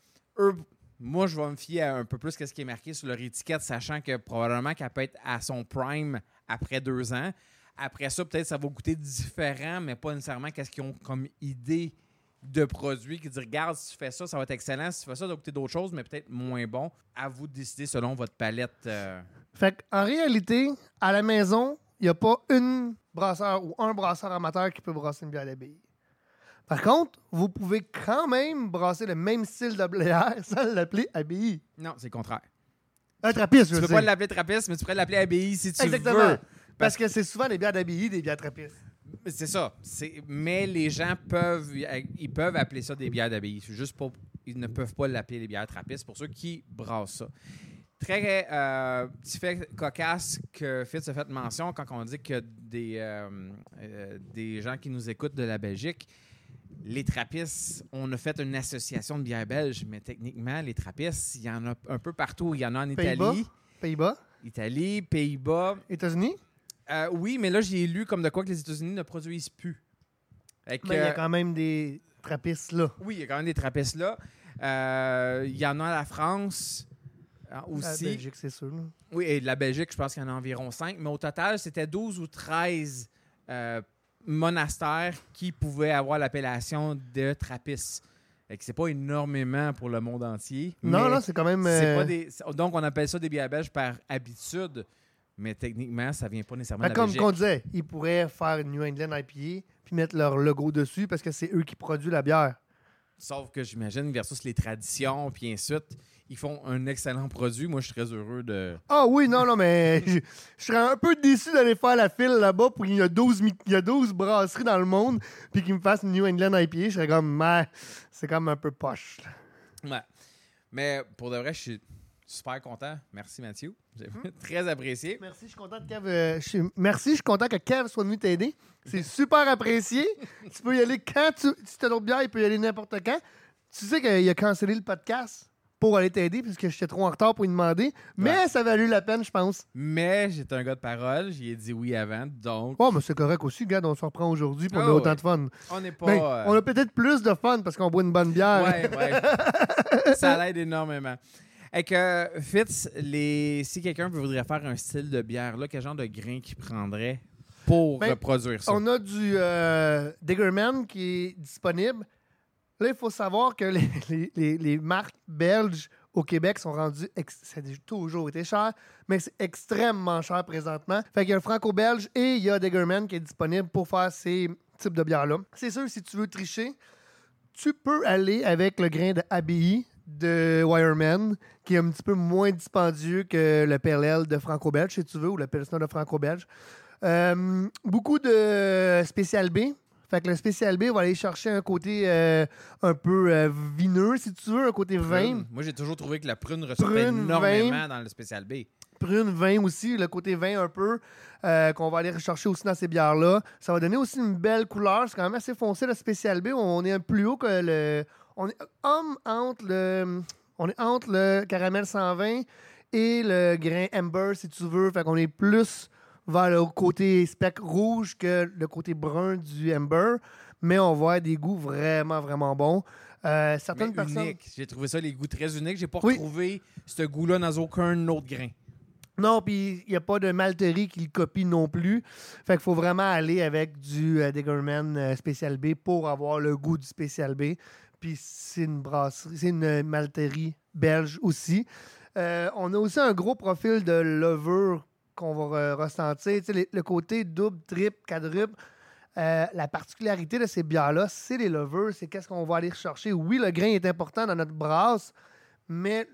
moi, je vais me fier un peu plus ce qui est marqué sur leur étiquette, sachant que probablement qu'elle peut être à son prime après deux ans. Après ça, peut-être ça va goûter différent, mais pas nécessairement qu'est-ce qu'ils ont comme idée de produit qui dit regarde, si tu fais ça, ça va être excellent. Si tu fais ça, ça va goûter d'autres choses, mais peut-être moins bon. À vous de décider selon votre palette. euh, Fait en réalité, à la maison, il n'y a pas une brasseur ou un brasseur amateur qui peut brasser une bière d'abbaye. Par contre, vous pouvez quand même brasser le même style de bière *laughs* sans l'appeler abbaye. Non, c'est le contraire. Un trappiste, je Tu veux peux dire. pas l'appeler trappiste, mais tu pourrais l'appeler abbaye si tu Exactement. veux. Parce que c'est souvent des bières d'abbaye, des bières trappistes. C'est ça. Mais les gens peuvent, ils peuvent appeler ça des bières d'abbaye. C'est juste pas, ils ne peuvent pas l'appeler des bières trappistes pour ceux qui brassent ça. Très euh, petit fait cocasse que Fitz a fait mention quand on dit que des, euh, euh, des gens qui nous écoutent de la Belgique, les trappistes, on a fait une association de bières belges, mais techniquement, les trappistes, il y en a un peu partout. Il y en a en Pays-Bas? Italie, Pays-Bas, Italie, Pays-Bas, États-Unis? Euh, oui, mais là, j'ai lu comme de quoi que les États-Unis ne produisent plus. Mais il y a quand même des trappistes là. oui, il y a quand même des trappistes là. Euh, Il y en a à la France euh, aussi. la Belgique, c'est sûr. là. Oui, et de la Belgique, je pense qu'il y en a environ 5. Mais au total, c'était 12 ou 13 euh, monastères qui pouvaient avoir l'appellation de trappistes. C'est pas énormément pour le monde entier. Non, non, c'est quand même. pas des- Donc, on appelle ça des bières belges par habitude. Mais techniquement, ça vient pas nécessairement Fait de la comme qu'on disait, ils pourraient faire une New England IPA puis mettre leur logo dessus parce que c'est eux qui produisent la bière. Sauf que j'imagine, versus les traditions, puis ainsi de suite, ils font un excellent produit. Moi, je suis très heureux de. Ah oui, non, non, mais *laughs* je, je serais un peu déçu d'aller faire la file là-bas pour qu'il y a 12, mi- il y a 12 brasseries dans le monde puis qu'ils me fassent une New England IPA. Je serais comme, mais c'est comme un peu poche. Ouais. Mais pour de vrai, je suis Super content. Merci, Mathieu. J'ai *laughs* très apprécié. Merci, je suis content de Kev, euh, je suis- Merci, je suis content que Kev soit venu t'aider. C'est *laughs* super apprécié. tu peux y aller quand tu. Si t'as d'autres bières, il peut y aller n'importe quand. Tu sais qu'il a cancellé le podcast pour aller t'aider parce que j'étais trop en retard pour lui demander. Mais Ouais. ça a valu la peine, je pense. Mais j'étais un gars de parole. J'y ai dit oui avant. Donc, Oh, mais c'est correct aussi, gars, on se reprend aujourd'hui pour Ah on a autant ouais. de fun. on n'est pas. Ben, euh, On a peut-être plus de fun parce qu'on boit une bonne bière. Ouais, ouais. *laughs* ça l'aide énormément. Et que Fitz, les... si quelqu'un voudrait faire un style de bière, là, quel genre de grain qu'il prendrait pour Ben, reproduire ça? On a du euh, Diggerman qui est disponible. Là, il faut savoir que les, *laughs* les- les- les marques belges au Québec sont rendues. Ça a toujours été cher, mais c'est extrêmement cher présentement. Fait qu'il y a le franco-belge et il y a Diggerman qui est disponible pour faire ces types de bières-là. C'est sûr, si tu veux tricher, tu peux aller avec le grain de ABI de Wireman, qui est un petit peu moins dispendieux que le PLL de franco-belge, si tu veux, ou le Pilsner de franco-belge. Euh, beaucoup de Spécial B. Fait que le Spécial B va aller chercher un côté euh, un peu euh, vineux, si tu veux, un côté vin. Moi, j'ai toujours trouvé que la prune ressortait énormément vin. dans le spécial B. prune, vin aussi, le côté vin un peu, qu'on va aller rechercher aussi dans ces bières-là. Ça va donner aussi une belle couleur. C'est quand même assez foncé, le Spécial B. On est un plus haut que le... On est homme entre le... On est entre le caramel 120 et le grain Amber, si tu veux. Fait qu'on est plus vers le côté spec rouge que le côté brun du Amber. Mais on voit des goûts vraiment, vraiment bons. Euh, Mais certaines personnes... unique. J'ai trouvé ça, les goûts très uniques. J'ai pas Oui. retrouvé ce goût-là dans aucun autre grain. Non, puis il n'y a pas de malterie qui le copie non plus. Fait qu'il faut vraiment aller avec du euh, Diggerman euh, Spécial B pour avoir le goût du Spécial B. Puis c'est une brasserie, c'est une malterie belge aussi. Euh, on a aussi un gros profil de levure qu'on va re- ressentir. Le côté double, triple, quadruple. Euh, la particularité de ces bières-là, c'est les levures, c'est qu'est-ce qu'on va aller chercher. Oui, le grain est important dans notre brasse, mais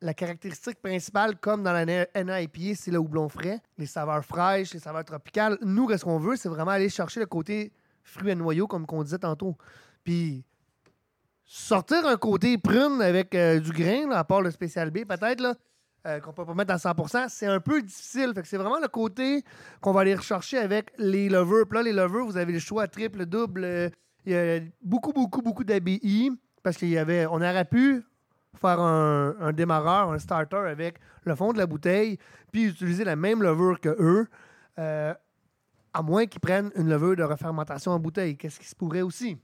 la caractéristique principale, comme dans la NIPA, c'est le houblon frais, les saveurs fraîches, les saveurs tropicales. Nous, qu'est-ce qu'on veut, c'est vraiment aller chercher le côté fruits et noyaux, comme qu'on disait tantôt. Puis sortir un côté prune avec euh, du grain, à part le spécial B, peut-être, là, euh, qu'on peut pas mettre à 100%, c'est un peu difficile. C'est vraiment le côté qu'on va aller rechercher avec les levures. Puis là, les levures, vous avez le choix triple, double. Il y a beaucoup, beaucoup, beaucoup d'ABI. Parce qu'il y avait. On aurait pu faire un, un démarreur, un starter avec le fond de la bouteille, puis utiliser la même levure que eux, euh, à moins qu'ils prennent une levure de refermentation en bouteille. Qu'est-ce qui se pourrait aussi?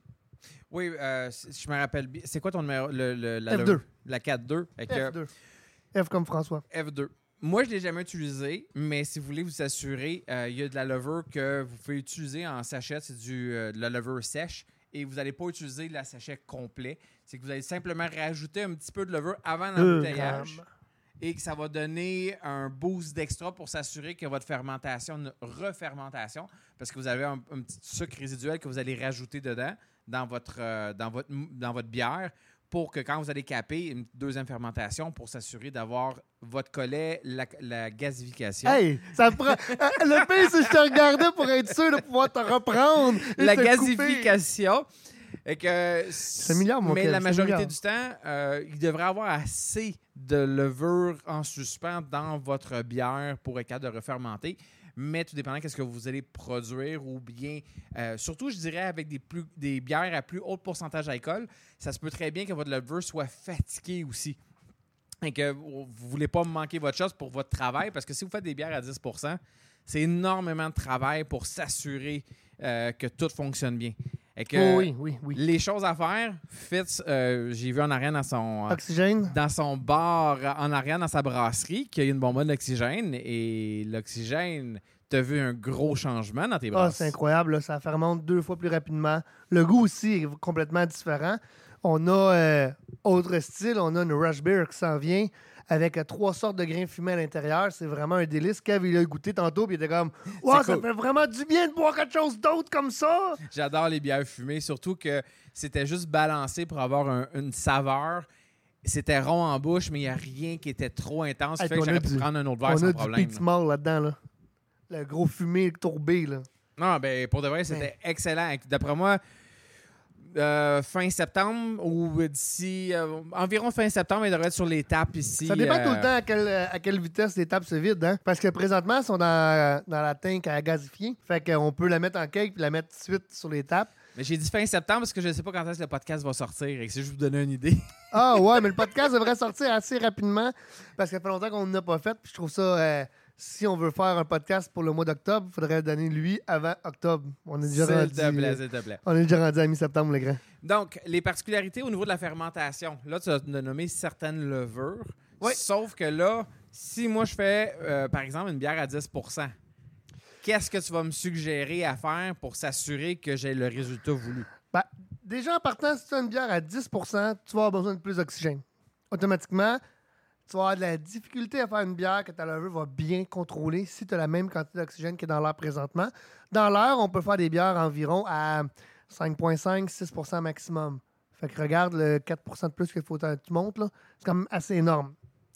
Oui, euh, si je me rappelle bien. C'est quoi ton numéro? Le, le- la, F2. La 4-2. Fait que- F2. F comme François. F2. Moi, je ne l'ai jamais utilisé, mais si vous voulez vous assurer, euh, il y a de la levure que vous pouvez utiliser en sachet, c'est du, euh, de la levure sèche, et vous n'allez pas utiliser le sachet complet. C'est que vous allez simplement rajouter un petit peu de levure avant l'embouteillage et que ça va donner un boost d'extra pour s'assurer que votre fermentation, une refermentation, parce que vous avez un, un petit sucre résiduel que vous allez rajouter dedans dans votre, euh, dans votre, dans votre bière pour que quand vous allez caper une deuxième fermentation pour s'assurer d'avoir votre collet, la, la gasification. Hey, ça prend. Ah, *laughs* Le pire, c'est que je te regardais pour être sûr de pouvoir te reprendre. et la te couper. gasification. Et que, s'améliore, mon mais la majorité du temps, euh, il devrait avoir assez de levure en suspens dans votre bière pour être capable de refermenter. Mais tout dépendant de ce que vous allez produire ou bien, euh, surtout, je dirais, avec des, bières à plus haut pourcentage d'alcool, ça se peut très bien que votre levure soit fatiguée aussi. Et que vous ne voulez pas manquer votre chose pour votre travail, parce que si vous faites des bières à 10% c'est énormément de travail pour s'assurer euh, que tout fonctionne bien. Et que Oh oui, oui, oui. les choses à faire, Fitz, euh, j'ai vu en arrière dans son, Oxygène. dans son bar, en arrière dans sa brasserie, qu'il y a une bonbonne d'oxygène. Et l'oxygène, tu as vu un gros changement dans tes Ah, brasses. c'est incroyable, là, ça fermente deux fois plus rapidement. Le goût aussi est complètement différent. On a euh, autre style, on a une Rush Beer qui s'en vient avec euh, trois sortes de grains fumés à l'intérieur. C'est vraiment un délice. Kev, il a goûté tantôt, puis il était comme Wow, ça cool. fait vraiment du bien de boire quelque chose d'autre comme ça. J'adore les bières fumées, surtout que c'était juste balancé pour avoir un- une saveur. C'était rond en bouche, mais il n'y a rien qui était trop intense. Hey, fait que on a j'aurais pu du- prendre un autre On verre a sans du problème. Pete Small là-dedans. Là. Le gros fumé tourbé. Là. Non, ben pour de vrai, c'était excellent. D'après moi, Euh, fin septembre ou d'ici euh, environ fin septembre, il devrait être sur les tapes ici. Ça dépend euh, tout le temps à quelle, à quelle vitesse les tables se vident. Hein? Parce que présentement, ils sont dans, dans la tank à gazifier. Fait qu'on peut la mettre en cake puis la mettre tout de suite sur les tapes. Mais j'ai dit fin septembre parce que je ne sais pas quand est-ce que le podcast va sortir et que c'est juste vous donner une idée. Ah ouais, mais le podcast devrait sortir assez rapidement parce que ça fait longtemps qu'on n'a pas fait. Puis je trouve ça, euh, si on veut faire un podcast pour le mois d'octobre, il faudrait donner lui avant octobre. On est déjà rendu, te plaît, euh, s'il te plaît. on est déjà rendu à mi-septembre, le grand. Donc, les particularités au niveau de la fermentation. Là, tu as nommé certaines levures. Oui. Sauf que là, si moi je fais, euh, par exemple, une bière à 10% qu'est-ce que tu vas me suggérer à faire pour s'assurer que j'ai le résultat voulu? Ben, déjà, en partant, si tu as une bière à 10% tu vas avoir besoin de plus d'oxygène. Automatiquement, tu vas avoir de la difficulté à faire une bière que ta levure va bien contrôler si tu as la même quantité d'oxygène que dans l'air présentement. Dans l'air, on peut faire des bières environ à 5,5-6% maximum. Fait que regarde le 4% de plus qu'il faut que tu montes, là. C'est quand même assez énorme.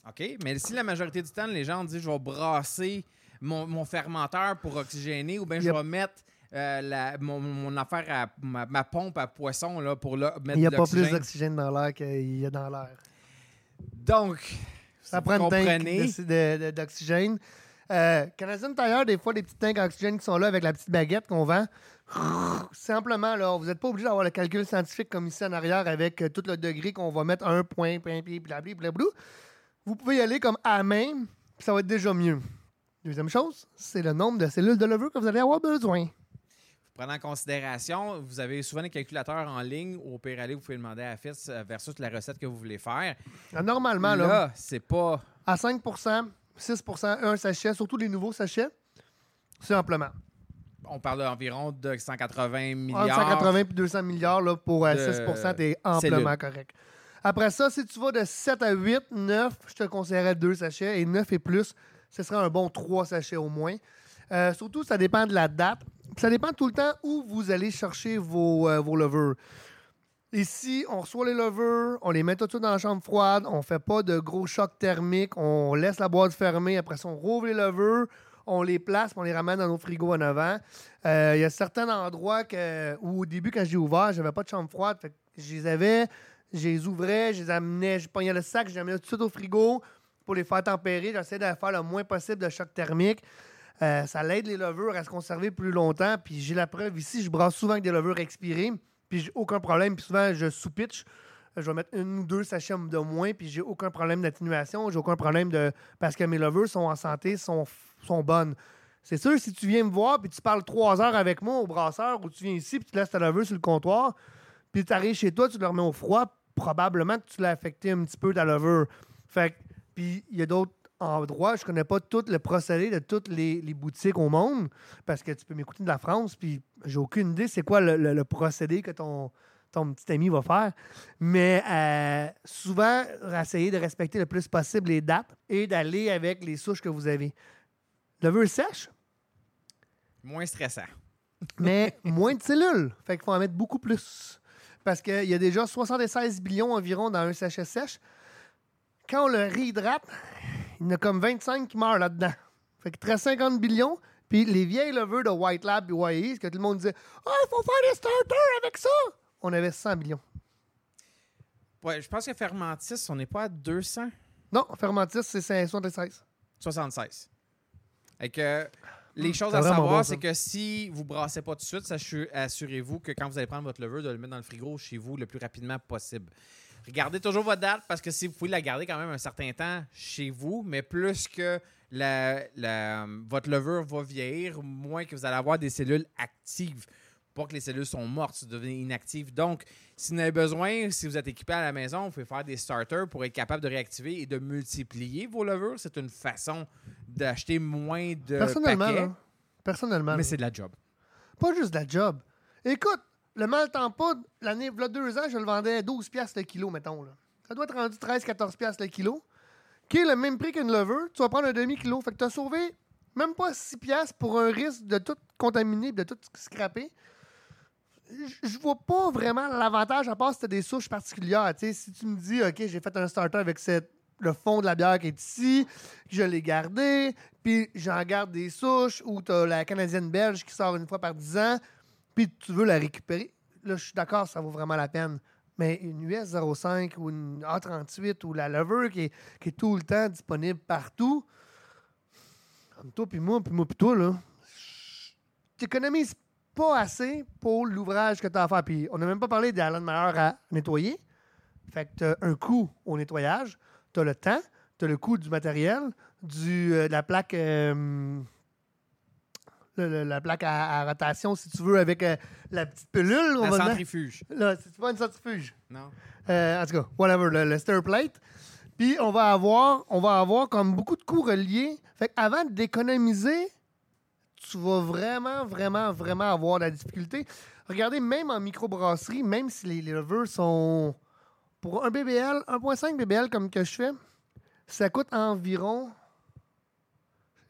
OK, mais si la majorité du temps, les gens disent je vais brasser mon, mon fermenteur pour oxygéner ou bien je vais mettre euh, la- mon, mon affaire à ma, ma pompe à poisson là, pour là, mettre Il n'y a pas plus d'oxygène dans l'air qu'il y a dans l'air. Donc, Ça prend une tank d'oxygène. Euh, Canadian Tire, des fois, des petits tanks à oxygène qui sont là avec la petite baguette qu'on vend. Simplement, là, vous n'êtes pas obligé d'avoir le calcul scientifique comme ici en arrière avec euh, tout le degré qu'on va mettre un point, point, blabli, blablou. Vous pouvez y aller comme à main, puis ça va être déjà mieux. Deuxième chose, c'est le nombre de cellules de levure que vous allez avoir besoin. Prenez en considération, vous avez souvent des calculateurs en ligne. Au pire aller, vous pouvez demander à Fitz euh, versus la recette que vous voulez faire. Ah, Normalement, là, Là, c'est pas. à 5% 6% un sachet, surtout les nouveaux sachets, c'est amplement. On parle d'environ de 180 milliards. Entre 180 et 200 milliards là, pour euh, de 6% t'es amplement correct. Après ça, si tu vas de 7 à 8, 9, je te conseillerais deux sachets. Et 9 et plus, ce serait un bon 3 sachets au moins. Euh, surtout, ça dépend de la date. Ça dépend tout le temps où vous allez chercher vos, euh, vos levures. Ici, on reçoit les levures, on les met tout de suite dans la chambre froide, on fait pas de gros chocs thermiques, on laisse la boîte fermée, après ça, on rouvre les levures, on les place, on les ramène dans nos frigos en avant. Euh, Il y a certains endroits que, où au début, quand j'ai ouvert, j'avais pas de chambre froide. Fait que je les avais, je les ouvrais, je les amenais, je pognais le sac, je les amenais tout de suite au frigo pour les faire tempérer. J'essayais de faire le moins possible de choc thermique. Euh, ça l'aide les levures à se conserver plus longtemps. Puis j'ai la preuve ici, je brasse souvent avec des levures expirées. Puis j'ai aucun problème. Puis souvent, je sous-pitch. Je vais mettre une ou deux sachets de moins. Puis j'ai aucun problème d'atténuation. J'ai aucun problème de. Parce que mes levures sont en santé, sont, sont bonnes. C'est sûr, si tu viens me voir puis tu parles trois heures avec moi au brasseur ou tu viens ici puis tu laisses ta levure sur le comptoir, puis tu arrives chez toi, tu le remets au froid, probablement que tu l'as affecté un petit peu ta levure. Fait puis il y a d'autres endroits, je connais pas tout le procédé de toutes les, les boutiques au monde parce que tu peux m'écouter de la France, puis j'ai aucune idée c'est quoi le, le- le procédé que ton, ton petit ami va faire. Mais euh, souvent, essayez de respecter le plus possible les dates et d'aller avec les souches que vous avez. Levure sèche, Moins stressant. mais *laughs* moins de cellules. Fait qu'il faut en mettre beaucoup plus. Parce qu'il y a déjà 76 billions environ dans un sachet sèche. Quand on le réhydrate, il y en a comme 25 qui meurent là-dedans. Fait reste 50 billions. Puis les vieilles levures de White Lab et YE, ce que tout le monde disait Ah, il faut faire des starters avec ça. On avait 100 billions. Ouais, je pense que Fermentis, on n'est pas à 200. Non, Fermentis, c'est 76. 76. Et que les Hmm, choses à savoir, bon, c'est que si vous brassez pas tout de suite, assurez-vous que quand vous allez prendre votre levure, de le mettre dans le frigo chez vous le plus rapidement possible. Regardez toujours votre date parce que si vous pouvez la garder quand même un certain temps chez vous, mais plus que la, la- votre levure va vieillir, moins que vous allez avoir des cellules actives. Pas que les cellules sont mortes, devient inactives. Donc, si vous avez besoin, si vous êtes équipé à la maison, vous pouvez faire des starters pour être capable de réactiver et de multiplier vos levures. C'est une façon d'acheter moins de Personnellement, paquets, personnellement, mais c'est de la job. pas juste de la job. Écoute, le mal temps pas, l'année, il deux ans, je le vendais 12 piastres le kilo, mettons. Là. Ça doit être rendu 13-14 piastres le kilo, qui est le même prix qu'une levure. Tu vas prendre un demi-kilo. Fait que tu as sauvé même pas 6 piastres pour un risque de tout contaminer, de tout scraper. Je- vois pas vraiment l'avantage, à part si tu des souches particulières. Si tu me dis, OK, j'ai fait un starter avec le fond de la bière qui est ici, je l'ai gardé, puis j'en garde des souches, ou tu as la canadienne belge qui sort une fois par 10 ans, puis tu veux la récupérer. là, je suis d'accord, ça vaut vraiment la peine. Mais une US 05 ou une A38 ou la Lover qui est, tout le temps disponible partout, comme toi puis moi, puis moi puis toi, là, t'économises pas assez pour l'ouvrage que tu as à faire. Puis on n'a même pas parlé d'Alan Meyer à nettoyer. Fait que tu as un coût au nettoyage, tu as le temps, tu as le coût du matériel, du, euh, de la plaque. euh, le- la plaque à, à rotation, si tu veux, avec euh, la petite pilule. on La va centrifuge. Là, c'est pas une centrifuge. Non. Euh, en tout cas, whatever, le, le stir plate. Puis on va avoir, on va avoir comme beaucoup de coûts reliés. Fait avant d'économiser, tu vas vraiment, vraiment, vraiment avoir de la difficulté. Regardez, même en microbrasserie, même si les levures sont pour un BBL, 1.5 BBL comme que je fais, ça coûte environ,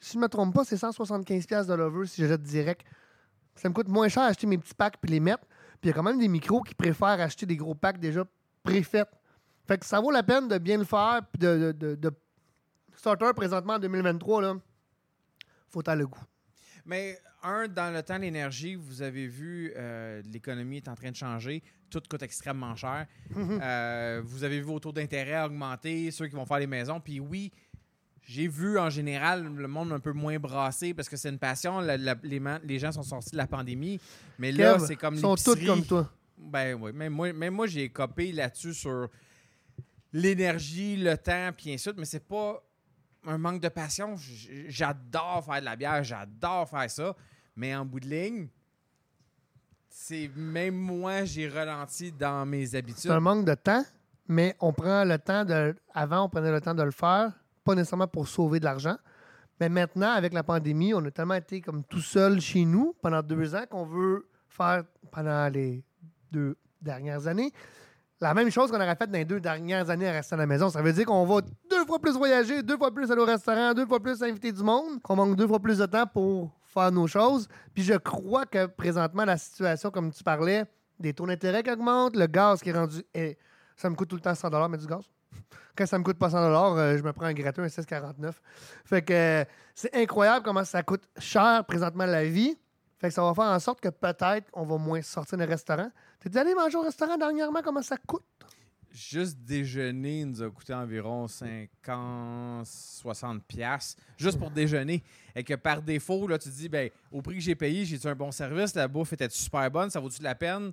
si je ne me trompe pas, c'est 175$ piastres de levure si je jette direct. Ça me coûte moins cher acheter mes petits packs puis les mettre. Puis il y a quand même des micros qui préfèrent acheter des gros packs déjà préfaits. Fait que ça vaut la peine de bien le faire. Puis de, de, de- de- Starter présentement en 2023, là, faut avoir le goût. Mais un, dans le temps, l'énergie, vous avez vu, euh, l'économie est en train de changer. Tout coûte extrêmement cher. *laughs* Euh, vous avez vu vos taux d'intérêt augmenter, ceux qui vont faire les maisons. Puis oui, j'ai vu en général le monde un peu moins brassé parce que c'est une passion. La- la- les, gens sont sortis de la pandémie. Mais là, c'est comme Ils sont tous comme toi. Ben oui, même moi, même moi j'ai copé là-dessus sur l'énergie, le temps, puis ainsi de suite, mais c'est pas un manque de passion. J'adore faire de la bière, j'adore faire ça, mais en bout de ligne, c'est même moi j'ai ralenti dans mes C'est habitudes. un manque de temps, mais on prend le temps de. Avant, on prenait le temps de le faire, pas nécessairement pour sauver de l'argent. Mais maintenant, avec la pandémie, on a tellement été comme tout seul chez nous pendant deux ans qu'on veut faire pendant les deux dernières années. La même chose qu'on aurait fait dans les deux dernières années à rester à la maison. Ça veut dire qu'on va deux fois plus voyager, deux fois plus aller au restaurant, deux fois plus inviter du monde, qu'on manque deux fois plus de temps pour faire nos choses. Puis je crois que présentement, la situation, comme tu parlais, des taux d'intérêt qui augmentent, le gaz qui est rendu. eh, ça me coûte tout le temps 100 mais du gaz. Quand ça me coûte pas 100 euh, je me prends un gratuit, un 16,49. Fait que euh, c'est incroyable comment ça coûte cher présentement la vie. Fait que ça va faire en sorte que peut-être on va moins sortir des restaurants. T'es allé manger au restaurant dernièrement, comment ça coûte? Juste déjeuner nous a coûté environ 50, 60 pièces juste pour déjeuner. Et que par défaut, là, tu te dis, ben, au prix que j'ai payé, j'ai-tu un bon service? La bouffe était super bonne? Ça vaut-tu la peine?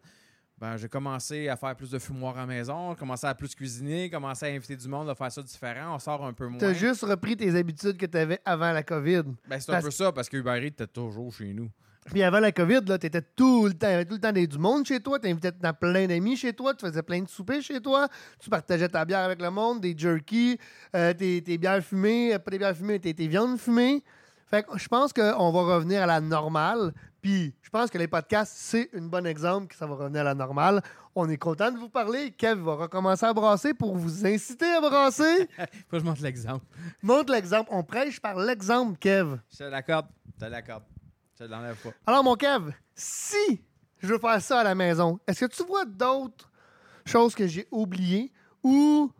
Ben, j'ai commencé à faire plus de fumoir à la maison, commencé à plus cuisiner, commencé à inviter du monde à faire ça différent. On sort un peu moins. T'as juste repris tes habitudes que t'avais avant la COVID. Ben, c'est un peu ça, parce que Uber Eats était toujours chez nous. Puis avant la COVID, là, t'étais tout le temps, il y avait tout le temps des- du monde chez toi, t'invitais plein d'amis chez toi, tu faisais plein de soupers chez toi, tu partageais ta bière avec le monde, des jerky, euh, tes, tes bières fumées, euh, pas des bières fumées, tes, tes viandes fumées. Fait que je pense qu'on va revenir à la normale. Puis je pense que les podcasts, c'est un bon exemple que ça va revenir à la normale. On est content de vous parler. Kev va recommencer à brasser pour vous inciter à brasser. *laughs* Faut que je montre l'exemple. Montre l'exemple. On prêche par l'exemple, Kev. Je te l'accorde. Je te l'accorde. Je te l'enlève pas. Alors, mon Kev, si je veux faire ça à la maison, est-ce que tu vois d'autres choses que j'ai oubliées ou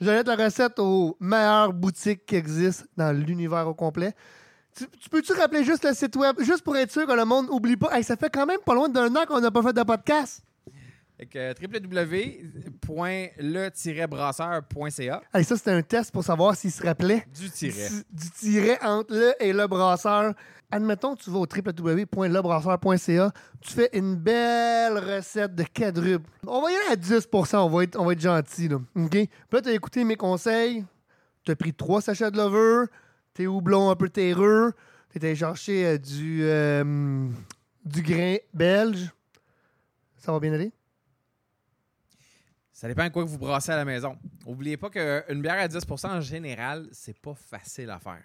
j'allais la recette aux meilleures boutiques qui existent dans l'univers au complet? Tu, tu peux-tu rappeler juste le site web, juste pour être sûr que le monde n'oublie pas? Hey, ça fait quand même pas loin d'un an qu'on n'a pas fait de podcast. Fait que www.le-brasseur.ca Hey, ça, c'était un test pour savoir s'il se rappelait. du tiret. Du, du tiret entre le et le brasseur. Admettons, tu vas au www.lebrasseur.ca, tu fais une belle recette de quadruple. On va y aller à 10 on va être, on va être gentil. Là. OK? Puis là, tu as écouté mes conseils, tu as pris trois sachets de levure, tes houblons un peu terreux, tu allé chercher euh, du, euh, du grain belge. Ça va bien aller? Ça dépend de quoi que vous brassez à la maison. N'oubliez pas qu'une bière à 10% en général, c'est pas facile à faire.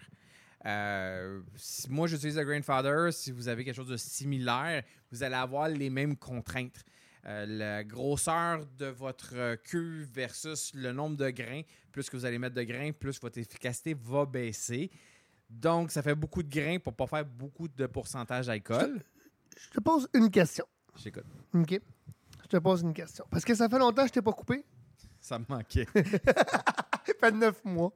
Euh, si moi, j'utilise le Grandfather. Si vous avez quelque chose de similaire, vous allez avoir les mêmes contraintes. Euh, la grosseur de votre cuve versus le nombre de grains, plus que vous allez mettre de grains, plus votre efficacité va baisser. Donc, ça fait beaucoup de grains pour pas faire beaucoup de pourcentage d'alcool. Je te pose une question. J'écoute. OK? Je te pose une question. Parce que ça fait longtemps que je t'ai pas coupé. Ça me manquait. Ça *laughs* fait neuf mois.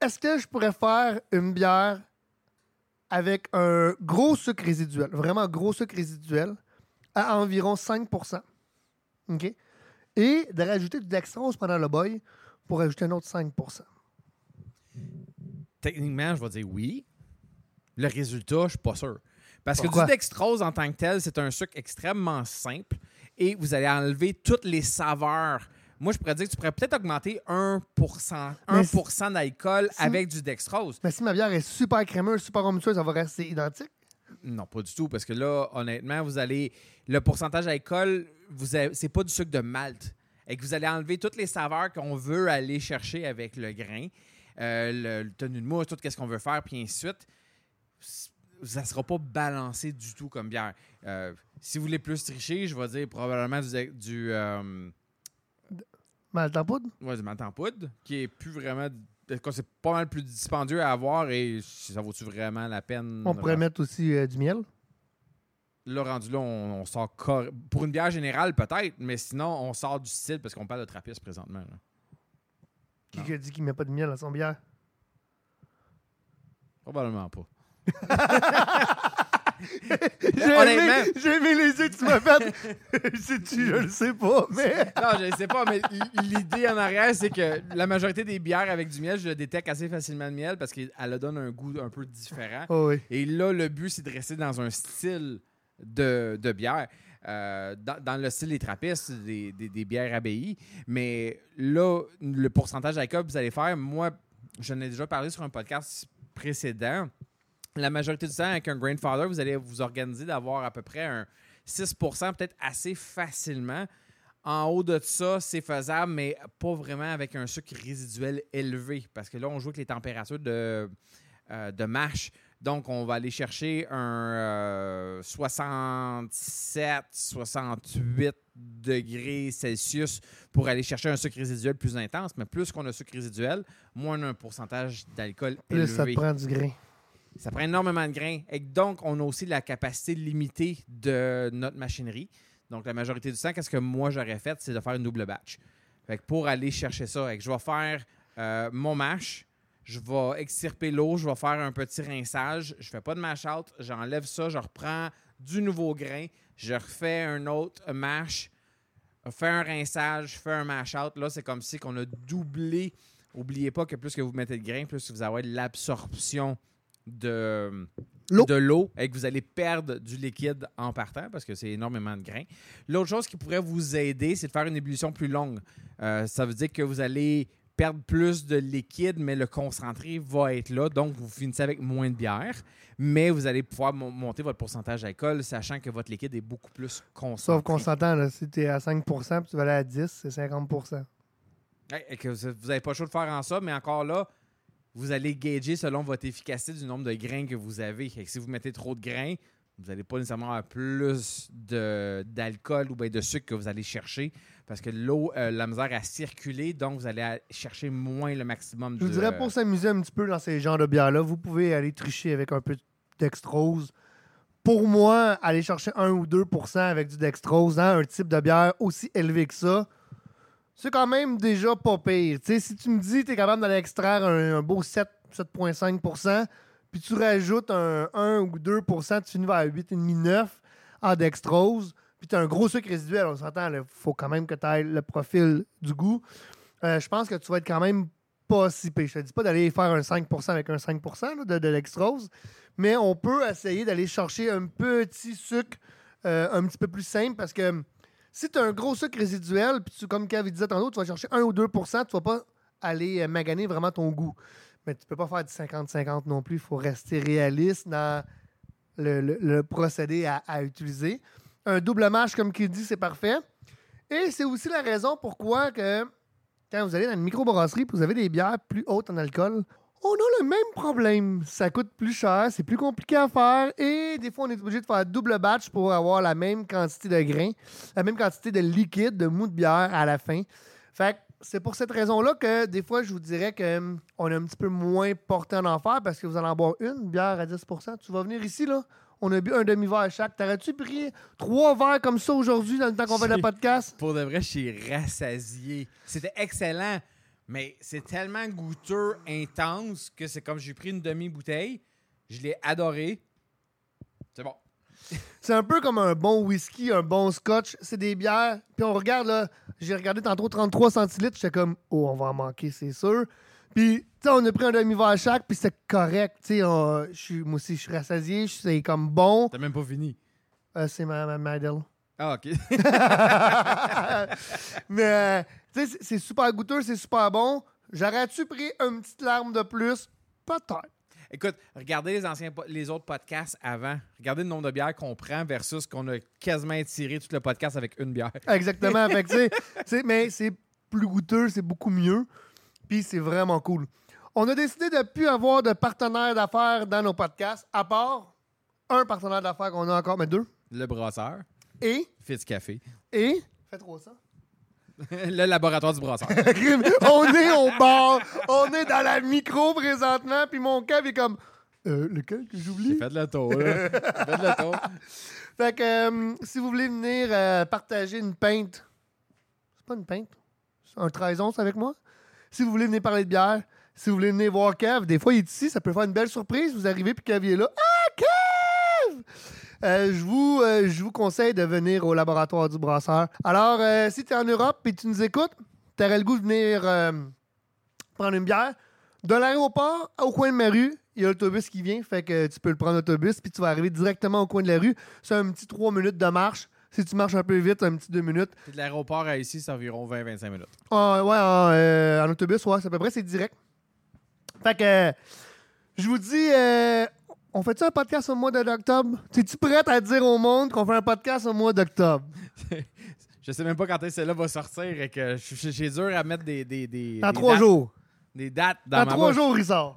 Est-ce que je pourrais faire une bière avec un gros sucre résiduel, vraiment gros sucre résiduel, à environ 5 OK? Et de rajouter du dextrose pendant le boy pour ajouter un autre 5% Techniquement, je vais dire oui. Le résultat, je suis pas sûr. Parce Pourquoi? que du dextrose en tant que tel, c'est un sucre extrêmement simple et vous allez enlever toutes les saveurs. Moi, je pourrais dire que tu pourrais peut-être augmenter 1 Mais 1% d'alcool si- avec du dextrose. Mais si ma bière est super crémeuse, super onctueuse, ça va rester identique? Non, pas du tout, parce que là, honnêtement, vous allez. Le pourcentage d'alcool, c'est pas du sucre de malt. Et que vous allez enlever toutes les saveurs qu'on veut aller chercher avec le grain, euh, le, le tenue de mousse, tout ce qu'on veut faire, puis ainsi de suite. Ça ne sera pas balancé du tout comme bière. Euh, si vous voulez plus tricher, je vais dire probablement du. du euh, Malte en poudre? ouais, du malt en poudre, qui est plus vraiment. C'est pas mal plus dispendieux à avoir et ça vaut-tu vraiment la peine? On pourrait mettre aussi euh, du miel. Là, rendu là, on, on sort cor- pour une bière générale, peut-être, mais sinon, on sort du style parce qu'on parle de trappiste présentement. là. Qui Non. a dit qu'il met pas de miel dans son bière? Probablement pas. *laughs* J'ai aimé, les yeux que tu m'as fait. *laughs* Sais-tu, je le sais pas, mais. *laughs* Non, je sais pas, mais l'idée en arrière, c'est que la majorité des bières avec du miel, je détecte assez facilement le miel parce qu'elle le donne un goût un peu différent. Oh oui. Et là, le but, c'est de rester dans un style de, bière. Euh, dans, le style des trappistes, des, bières abbayes. Mais là, le pourcentage d'alcool que vous allez faire, moi, j'en ai déjà parlé sur un podcast précédent. La majorité du temps, avec un Grandfather, vous allez vous organiser d'avoir à peu près un 6% peut-être assez facilement. En haut de ça, c'est faisable, mais pas vraiment avec un sucre résiduel élevé. Parce que là, on joue avec les températures de, euh, de mash. Donc, on va aller chercher un euh, 67, 68 degrés Celsius pour aller chercher un sucre résiduel plus intense. Mais plus qu'on a sucre résiduel, moins on a un pourcentage d'alcool Plus ça élevé. prend du grain. Ça prend énormément de grains. Et donc, on a aussi la capacité limitée de notre machinerie. Donc, la majorité du temps, qu'est-ce que moi j'aurais fait, c'est de faire une double batch. Fait que pour aller chercher ça, que je vais faire euh, mon mash, je vais extirper l'eau, je vais faire un petit rinçage, je fais pas de mash out, j'enlève ça, je reprends du nouveau grain, je refais un autre mash, fais un rinçage, fais un mash out. Là, c'est comme si qu'on a doublé. Oubliez pas que plus que vous mettez de grain, plus que vous avez l'absorption de L'eau. de l'eau et que vous allez perdre du liquide en partant parce que c'est énormément de grains. L'autre chose qui pourrait vous aider, c'est de faire une ébullition plus longue. Euh, ça veut dire que vous allez perdre plus de liquide, mais le concentré va être là. Donc, vous finissez avec moins de bière, mais vous allez pouvoir mo- monter votre pourcentage d'alcool, sachant que votre liquide est beaucoup plus concentré. Sauf qu'on s'entend, si tu es à 5 puis tu vas aller à 10, c'est 50 Ouais, et que vous n'avez pas le choix de faire en ça, mais encore là, vous allez gager selon votre efficacité du nombre de grains que vous avez. Et si vous mettez trop de grains, vous n'allez pas nécessairement avoir plus d'alcool ou bien de sucre que vous allez chercher parce que l'eau, euh, la misère à circuler, donc vous allez à- chercher moins le maximum Je vous dirais, pour s'amuser un petit peu dans ces genres de bières-là, vous pouvez aller tricher avec un peu de dextrose. Pour moi, aller chercher 1 ou 2% avec du dextrose dans un type de bière aussi élevé que ça, c'est quand même déjà pas pire. Tu sais, si tu me dis que tu es capable d'aller extraire un, un beau 7, 7,5% puis tu rajoutes un 1 ou 2% tu finis vers 8,5, 9 en dextrose, puis tu as un gros sucre résiduel, on s'entend, il faut quand même que tu ailles le profil du goût. Euh, je pense que tu vas être quand même pas si pire. Je te dis pas d'aller faire un 5% avec un 5 là, de, de dextrose, mais on peut essayer d'aller chercher un petit sucre euh, un petit peu plus simple parce que si tu as un gros sucre résiduel, puis tu, comme Kev disait tantôt, tu vas chercher 1 ou 2% tu vas pas aller euh, maganer vraiment ton goût. Mais tu peux pas faire du 50-50 non plus. Il faut rester réaliste dans le, procédé à utiliser. Un double match, comme qu'il dit, c'est parfait. Et c'est aussi la raison pourquoi que quand vous allez dans une microbrasserie vous avez des bières plus hautes en alcool, on a le même problème. Ça coûte plus cher, c'est plus compliqué à faire et des fois, on est obligé de faire double batch pour avoir la même quantité de grains, la même quantité de liquide, de mou de bière à la fin. Fait que c'est pour cette raison-là que des fois, je vous dirais qu'on est un petit peu moins porté en enfer parce que vous allez en boire une bière à 10% Tu vas venir ici, là. On a bu un demi-verre chaque. T'aurais-tu pris trois verres comme ça aujourd'hui dans le temps qu'on fait le podcast? Pour de vrai, je suis rassasié. C'était excellent, mais c'est tellement goûteux, intense, que c'est comme j'ai pris une demi-bouteille, je l'ai adoré. C'est bon. *laughs* C'est un peu comme un bon whisky, un bon scotch. C'est des bières. Puis on regarde, là, j'ai regardé tantôt 33 centilitres. J'étais comme, oh, on va en manquer, c'est sûr. Puis, tu sais, on a pris un demi-verre chaque, puis c'est correct. Tu sais, on- je suis- moi aussi, je suis rassasié. je- C'est comme bon. T'as même pas fini. Euh, c'est ma, ma. Ah, OK. *laughs* Mais, euh, tu sais, c'est- c'est super goûteux, c'est super bon. J'aurais-tu pris une petite larme de plus? Peut-être. Écoute, regardez les anciens po- les autres podcasts avant. Regardez le nombre de bières qu'on prend versus qu'on a quasiment étiré tout le podcast avec une bière. Exactement. *laughs* Fait que, tu sais, c'est- mais c'est plus goûteux, c'est beaucoup mieux. Puis c'est vraiment cool. On a décidé de ne plus avoir de partenaires d'affaires dans nos podcasts, à part un partenaire d'affaires qu'on a encore, mais deux. Le brasseur, Et, Fitz Café, et, fais trop ça. *laughs* le laboratoire du brasseur. *laughs* on est au bar, on est dans la micro présentement, puis mon cave est comme, euh, lequel que j'oublie? Faites le tour, là. Faites le tour. *laughs* Fait que euh, si vous voulez venir euh, partager une peinte, c'est pas une peinte, c'est un trahison c'est avec moi? Si vous voulez venir parler de bière, si vous voulez venir voir Kev, des fois il est ici, ça peut faire une belle surprise. Vous arrivez puis Kev est là. Ah Kev! Euh, je, vous, euh, vous conseille de venir au laboratoire du brasseur. Alors, euh, si tu es en Europe et tu nous écoutes, tu aurais le goût de venir prendre une bière. De l'aéroport au coin de ma rue, il y a l'autobus qui vient, fait que tu peux le prendre l'autobus, puis tu vas arriver directement au coin de la rue. C'est un petit 3 minutes de marche. Si tu marches un peu vite, un petit 2 minutes. Puis de l'aéroport à ici, c'est environ 20-25 minutes. Ah, ouais, en, euh, en autobus, ouais, c'est à peu près, c'est direct. Fait que, je vous dis, euh, on fait-tu un podcast au mois d'octobre? Es-tu prête à dire au monde qu'on fait un podcast au mois d'octobre? *laughs* Je sais même pas quand est-ce que celle-là va sortir et que j'ai dur à mettre des, des, des, Dans des trois dates- jours. Des dates dans Dans ma trois bouche. jours, il sort.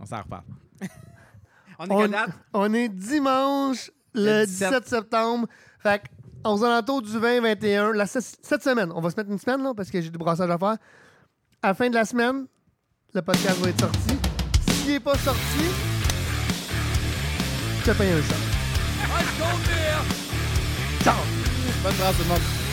On s'en reparle. *laughs* On est On, date? on est dimanche, le Le 17. 17 septembre. Fait que, aux alentours du 20-21, la- cette semaine, on va se mettre une semaine, là, parce que j'ai du brassage à faire. À la fin de la semaine, le podcast va être sorti. S'il n'est pas sorti, je te paye un shot. Ciao! Bonne chance tout le monde.